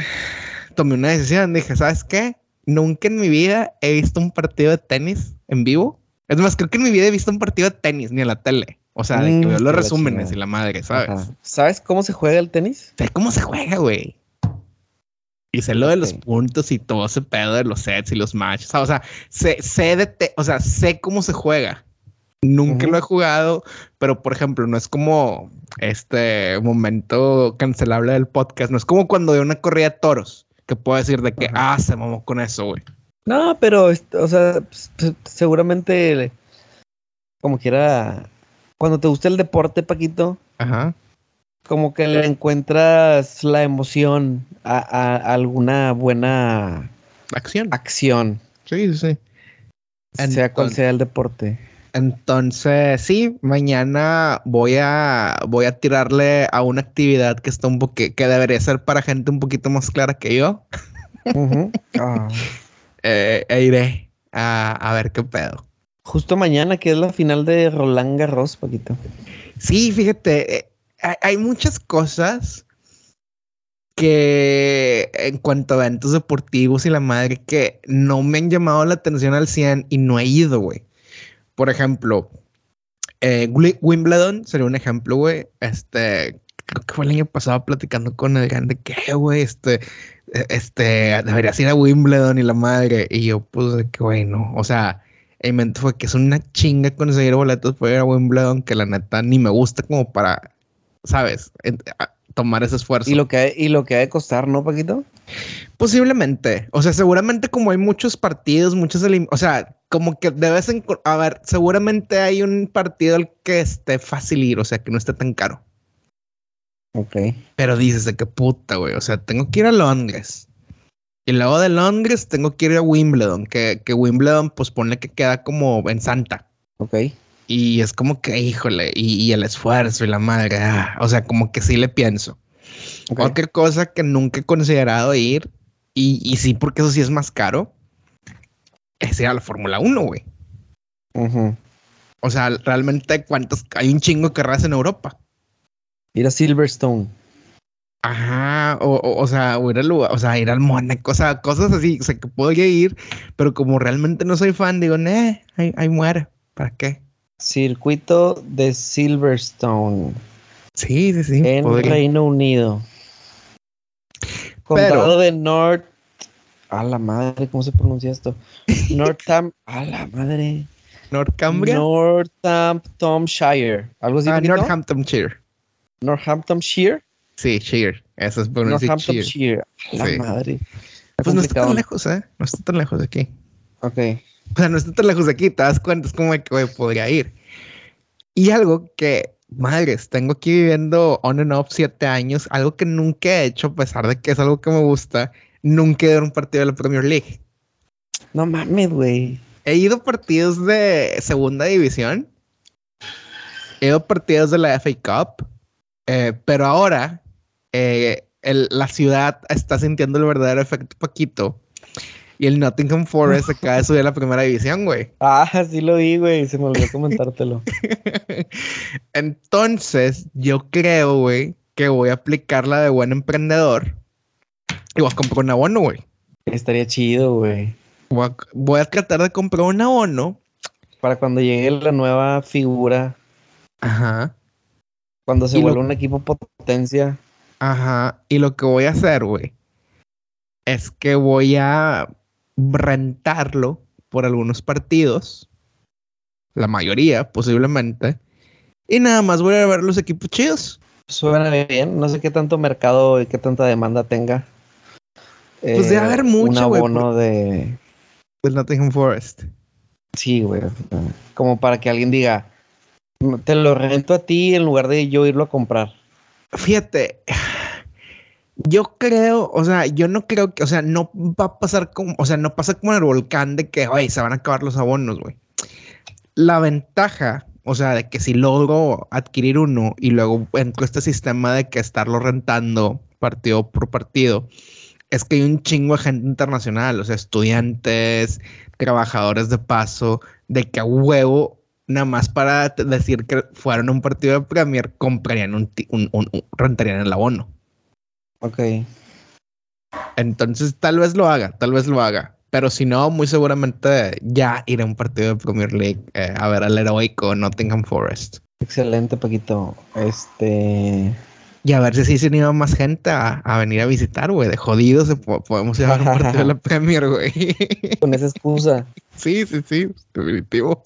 S2: tomé una decisión. Dije, ¿sabes qué? Nunca en mi vida he visto un partido de tenis en vivo. Es más, creo que en mi vida he visto un partido de tenis ni en la tele. O sea, de que
S1: Mm,
S2: veo los resúmenes y la madre, ¿sabes?
S1: Ajá. ¿Sabes cómo se juega el tenis?
S2: Sé cómo se juega, güey. Y sé lo de los puntos y todo ese pedo de los sets y los matches. O sea, sé, sé de te- o sea, sé cómo se juega. Nunca lo he jugado, pero por ejemplo, no es como este momento cancelable del podcast. No es como cuando veo una corrida de toros que puedo decir de que, ah, se mamó con eso, güey.
S1: No, pero, est- o sea, pues, pues, seguramente, como quiera, cuando te gusta el deporte, Paquito,
S2: Ajá.
S1: como que le encuentras la emoción a, a- a alguna buena
S2: Acción.
S1: acción,
S2: Sí, sí, sí.
S1: sea cual sea el deporte.
S2: Entonces, sí, mañana voy a voy a tirarle a una actividad que está un poquito que debería ser para gente un poquito más clara que yo. Eh, e iré a, a ver qué pedo.
S1: Justo mañana, que es la final de Roland Garros, Paquito.
S2: Sí, fíjate, eh, hay, muchas cosas que en cuanto a eventos deportivos y la madre que no me han llamado la atención al 100 y no he ido, güey. Por ejemplo, eh, Wi- Wimbledon sería un ejemplo, güey. Este, creo que fue el año pasado platicando con el grande que, güey, este, eh, este, deberías ir a Wimbledon y la madre. Y yo, pues, que, güey, no. O sea, mi mente fue que es una chinga conseguir boletos para ir a Wimbledon que la neta ni me gusta como para, ¿sabes? Tomar ese esfuerzo.
S1: Y lo que, y lo que ha de costar, ¿no, Paquito?
S2: Posiblemente. O sea, seguramente como hay muchos partidos, muchos... O sea, como que de vez en... A ver, seguramente hay un partido al que esté fácil ir, o sea, que no esté tan caro.
S1: Ok.
S2: Pero dices de qué puta, güey. O sea, tengo que ir a Londres. Y luego de Londres tengo que ir a Wimbledon, que, que Wimbledon, pues ponle que queda como en Santa.
S1: Ok.
S2: Y es como que, híjole, y, y el esfuerzo y la madre. ah, o sea, como que sí le pienso.
S1: ok.
S2: Otra cosa que nunca he considerado ir, y, y sí, porque eso sí es más caro, es ir a la Fórmula 1, güey. O sea, realmente, ¿cuántos? Hay un chingo de carreras en Europa.
S1: Ir a Silverstone.
S2: Ajá, o, o, o sea, o ir al lugar, o sea, ir al Mónaco, o sea, cosas así, o sea, que podría ir, pero como realmente no soy fan, digo, eh, ahí, ahí muere, ¿para qué?
S1: Circuito de Silverstone
S2: Sí, sí, sí.
S1: en
S2: podría.
S1: Reino Unido. Condado de North. A la madre, ¿cómo se pronuncia esto? Northam. A la madre.
S2: Northumbria.
S1: Northamptonshire. Algo así.
S2: ah? Northamptonshire.
S1: Northamptonshire.
S2: Sí, Shire. Eso es pronuncia Shire.
S1: Northamptonshire. A La
S2: Sí.
S1: madre.
S2: Pues no está tan lejos, ¿eh? No está tan lejos de aquí.
S1: Ok.
S2: O sea, no está tan lejos de aquí, te das cuenta, es como que, podría ir. Y algo que, madres, tengo aquí viviendo on and off siete años, algo que nunca he hecho, a pesar de que es algo que me gusta, nunca he ido a un partido de la Premier League.
S1: No mames, güey.
S2: He ido a partidos de segunda división, he ido a partidos de la FA Cup, eh, pero ahora eh, el- la ciudad está sintiendo el verdadero efecto Paquito. Y el Nottingham Forest acaba de subir a la primera división, güey.
S1: Ah, sí lo vi, güey. Se me olvidó comentártelo.
S2: Entonces, yo creo, güey, que voy a aplicar la de buen emprendedor y voy a comprar un abono, güey.
S1: Estaría chido, güey.
S2: Voy a, voy a tratar de comprar un abono.
S1: Para cuando llegue la nueva figura,
S2: Ajá.
S1: cuando se
S2: lo-
S1: vuelva un equipo potencia.
S2: Ajá. Y lo que voy a hacer, güey, es que voy a rentarlo por algunos partidos. La mayoría, posiblemente. Y nada más voy a ver los equipos chidos.
S1: Suena bien. No sé qué tanto mercado y qué tanta demanda tenga.
S2: Pues debe haber mucho,
S1: Un abono de.
S2: Del Nottingham Forest.
S1: Sí, güey. Como para que alguien diga, te lo rento a ti en lugar de yo irlo a comprar.
S2: Fíjate, yo creo, o sea, yo no creo que, o sea, no va a pasar como, o sea, no pasa como en el volcán de que, oye, se van a acabar los abonos, güey. La ventaja, o sea, de que si logro adquirir uno y luego entro a este sistema de que estarlo rentando partido por partido, es que hay un chingo de gente internacional, o sea, estudiantes, trabajadores de paso, de que a huevo, nada más para decir que fueron a un partido de Premier, comprarían un, un- un- un- rentarían el abono.
S1: Ok.
S2: Entonces, tal vez lo haga, tal vez lo haga. Pero si no, muy seguramente ya iré a un partido de Premier League eh, a ver al heroico Nottingham Forest.
S1: Excelente, Paquito. Este.
S2: Y a ver si sí se anima más gente a, a venir a visitar, güey. De jodidos se po- podemos llevar a un partido de la Premier, güey.
S1: Con esa excusa.
S2: sí, sí, sí, definitivo.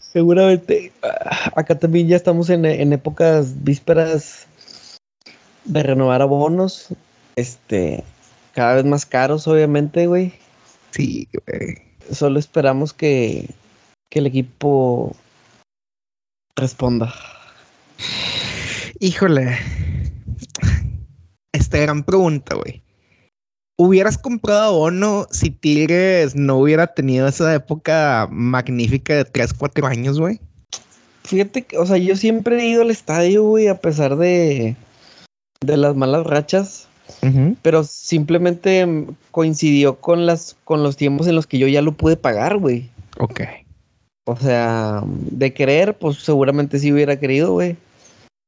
S1: Seguramente. ah, Acá también ya estamos en, en épocas vísperas de renovar abonos. Este. Cada vez más caros, obviamente, güey.
S2: Sí, güey.
S1: Solo esperamos que, que el equipo responda.
S2: Híjole. Esta gran pregunta, güey. ¿Hubieras comprado abono si Tigres no hubiera tenido esa época magnífica de 3, 4 años, güey?
S1: Fíjate que, o sea, yo siempre he ido al estadio, güey, a pesar de, de las malas rachas. Pero simplemente coincidió con las, con los tiempos en los que yo ya lo pude pagar, güey.
S2: Ok.
S1: O sea, de querer, pues seguramente sí hubiera querido, güey.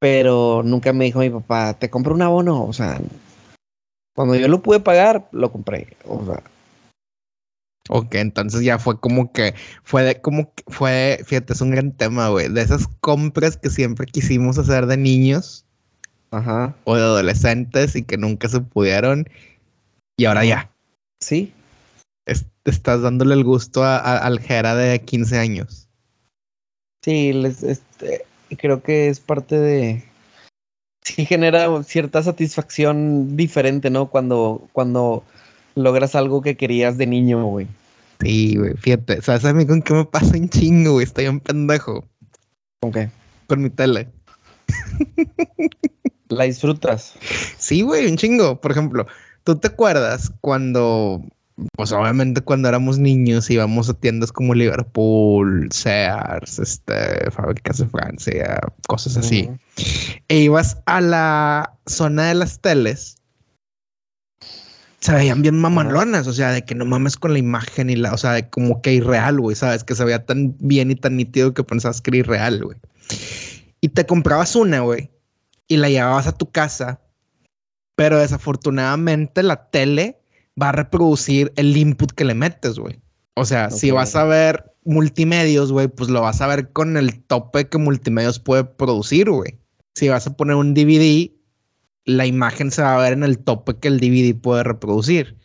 S1: Pero nunca me dijo mi papá, te compro un abono. O sea, cuando yo lo pude pagar, lo compré. O sea,
S2: Ok, entonces ya fue como que, fue de, como que fue, fíjate, es un gran tema, güey. De esas compras que siempre quisimos hacer de niños
S1: ajá.
S2: o de adolescentes y que nunca se pudieron. Y ahora ya,
S1: Sí,
S2: es- estás dándole el gusto a, a- al Jera de 15 años.
S1: sí, les, este, creo que es parte de... Sí genera cierta satisfacción diferente, ¿no? Cuando, cuando logras algo que querías de niño, güey.
S2: Sí, güey, fíjate, ¿sabes a mí con qué me pasa un chingo, güey? Estoy un pendejo
S1: ¿Con qué?
S2: con mi tele.
S1: La disfrutas.
S2: Sí, güey, un chingo. Por ejemplo, ¿tú te acuerdas cuando, pues obviamente cuando éramos niños íbamos a tiendas como Liverpool, Sears, este, fábricas de Francia, cosas así?
S1: Ujú.
S2: E ibas a la zona de las teles. Se veían bien mamalonas, o sea, de que no mames con la imagen y la, o sea, de como que irreal, güey, sabes, que se veía tan bien y tan nítido que pensabas que era irreal, güey. Y te comprabas una, güey, y la llevabas a tu casa, pero desafortunadamente la tele va a reproducir el input que le metes, güey. O sea, si vas a ver multimedios, güey, pues lo vas a ver con el tope que multimedios puede producir, güey. Si vas a poner un DVD, la imagen se va a ver en el tope que el DVD puede reproducir.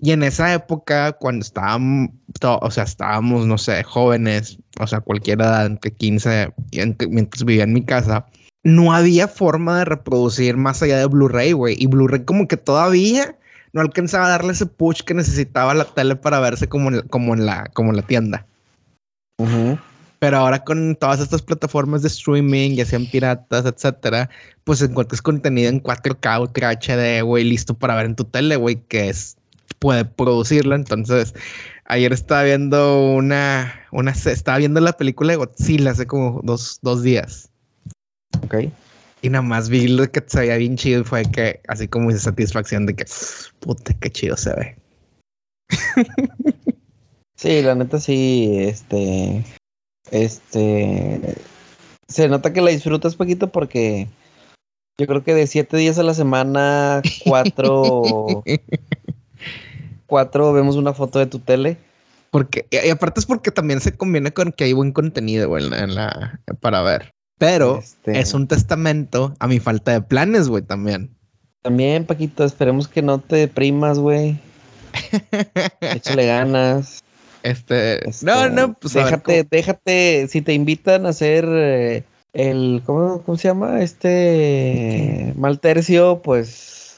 S2: Y en esa época, cuando estábamos, o sea, estábamos, no sé, jóvenes, o sea, cualquier edad, entre 15, mientras vivía en mi casa, no había forma de reproducir más allá de Blu-ray, güey. Y Blu-ray como que todavía no alcanzaba a darle ese push que necesitaba la tele para verse como en, como en, la, como en la tienda. Pero ahora con todas estas plataformas de streaming, ya sean piratas, etcétera, pues encuentras contenido en 4K, Ultra HD, güey, listo para ver en tu tele, güey, que es puede producirlo. Entonces, ayer estaba viendo una, una, estaba viendo la película de Godzilla hace como dos, dos días.
S1: Ok.
S2: Y nada más vi lo que se veía bien chido y fue que, así como esa satisfacción de que, puta, qué chido se ve.
S1: sí, la neta sí, este, este, se nota que la disfrutas poquito porque yo creo que de siete días a la semana, cuatro, cuatro vemos una foto de tu tele.
S2: Porque, y aparte es porque también se conviene con que hay buen contenido en la, para ver. Pero este es un testamento a mi falta de planes, güey, también.
S1: También, Paquito, esperemos que no te deprimas, güey. Échale ganas.
S2: Este, no, no,
S1: pues déjate, déjate, si te invitan a hacer eh, el, ¿cómo, ¿cómo, se llama? Este mal tercio, pues,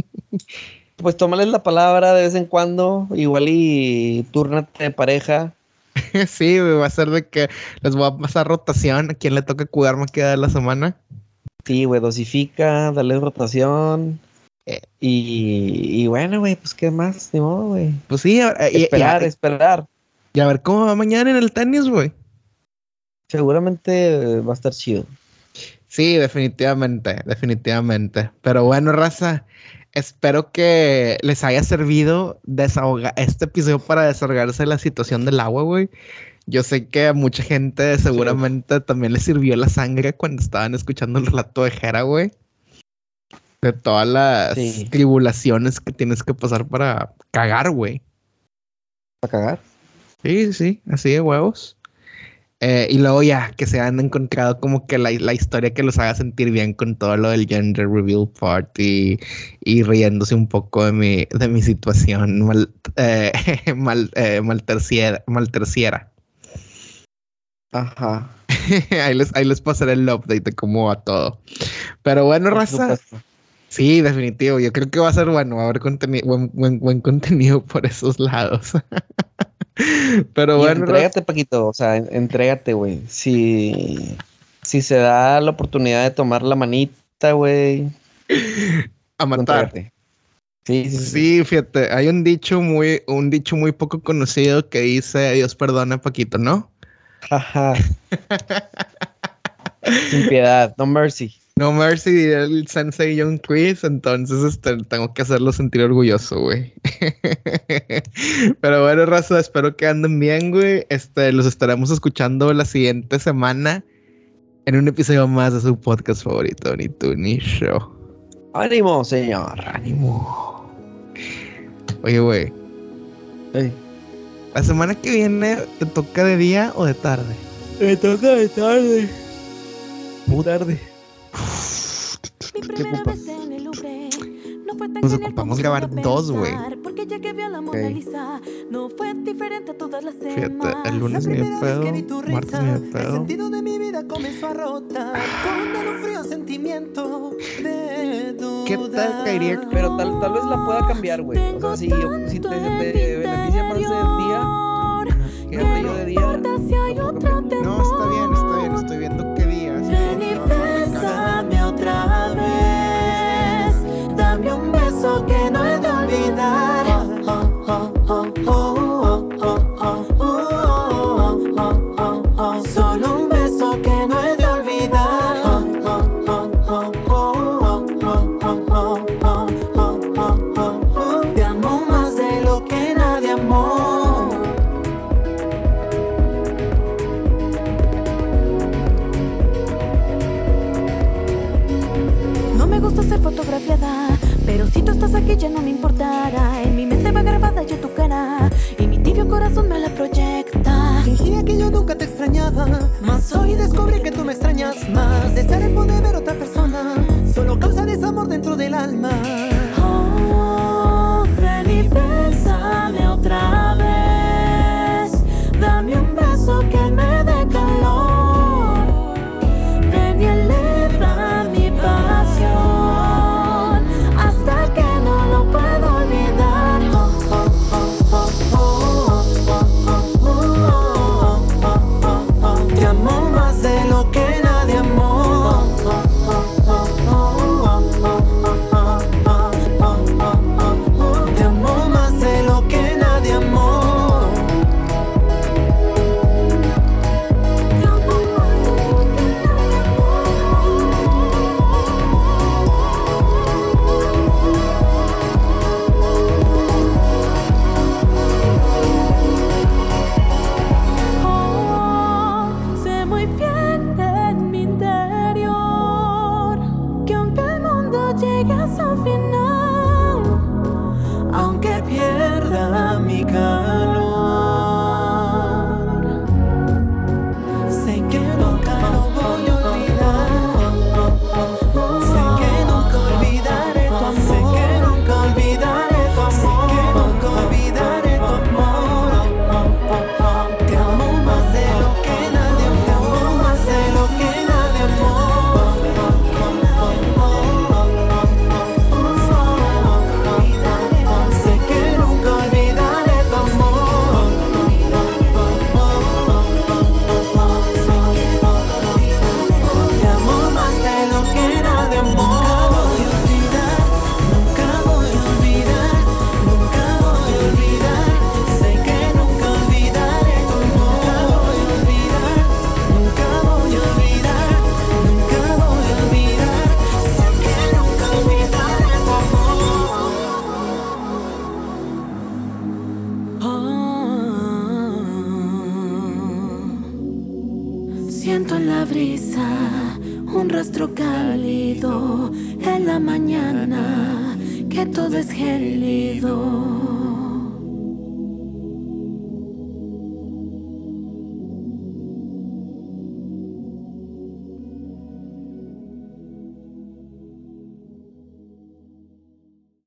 S1: pues tómales la palabra de vez en cuando, igual y túrnate de pareja.
S2: sí, va a ser de que les voy a pasar rotación a quien le toca cuidarme queda de la semana.
S1: Sí, güey, dosifica, dale rotación. Eh. Y, bueno, güey, pues qué más, ni modo, güey.
S2: Pues sí,
S1: esperar, esperar.
S2: Y a ver cómo va mañana en el tenis, güey.
S1: Seguramente va a estar chido.
S2: Sí, definitivamente, definitivamente. Pero bueno, raza, espero que les haya servido desahogar este episodio para desahogarse la situación del agua, güey. Yo sé que a mucha gente seguramente también les sirvió la sangre cuando estaban escuchando el relato de Jera, güey de todas las tribulaciones que tienes que pasar para cagar, güey.
S1: ¿Para cagar?
S2: Sí, sí, así de huevos. Eh, y luego ya que se han encontrado como que la, historia que los haga sentir bien con todo lo del gender reveal party y riéndose un poco de mi, de mi situación mal, eh, mal, eh, mal, terciera, mal terciera.
S1: Ajá.
S2: ahí, les, ahí les pasaré el update de cómo va todo. Pero bueno, raza. Sí, definitivo. Yo creo que va a ser bueno, va a haber contenido, buen, buen, contenido por esos lados. Pero bueno.
S1: Entrégate, Paquito. O sea, entrégate, güey. Si, si se da la oportunidad de tomar la manita, güey.
S2: A matar. Sí, sí, sí, fíjate, hay un dicho muy, un dicho muy poco conocido que dice Dios perdona, Paquito, ¿no?
S1: Ajá. Sin piedad, no mercy.
S2: No Mercy el Sensei Young Quiz, entonces este, tengo que hacerlo sentir orgulloso, güey. Pero bueno, raza, espero que anden bien, güey. Este, los estaremos escuchando la siguiente semana en un episodio más de su podcast favorito, Ni tú ni show.
S1: Ánimo, señor, ánimo.
S2: Oye, güey. La semana que viene, ¿te toca de día o de tarde?
S1: Me toca de tarde. Muy tarde.
S2: ¿Qué Nos ocupamos grabar dos, güey. Fíjate, el lunes me pedo, martes me pedo. ¿Qué tal caería?
S1: Pero tal, tal vez la pueda cambiar, güey. O sea, si, si te, te beneficia más del día, quédate yo de día.
S2: No, está bien, está bien. Que no he de olvidar.
S3: Aquí ya no me importará. En mi mente va grabada ya tu cara. Y mi tibio corazón me la proyecta.
S4: Fingía que yo nunca te extrañaba. Mas hoy descubrí que tú me extrañas más. Desear el poder ver otra persona. Solo causa desamor dentro del alma.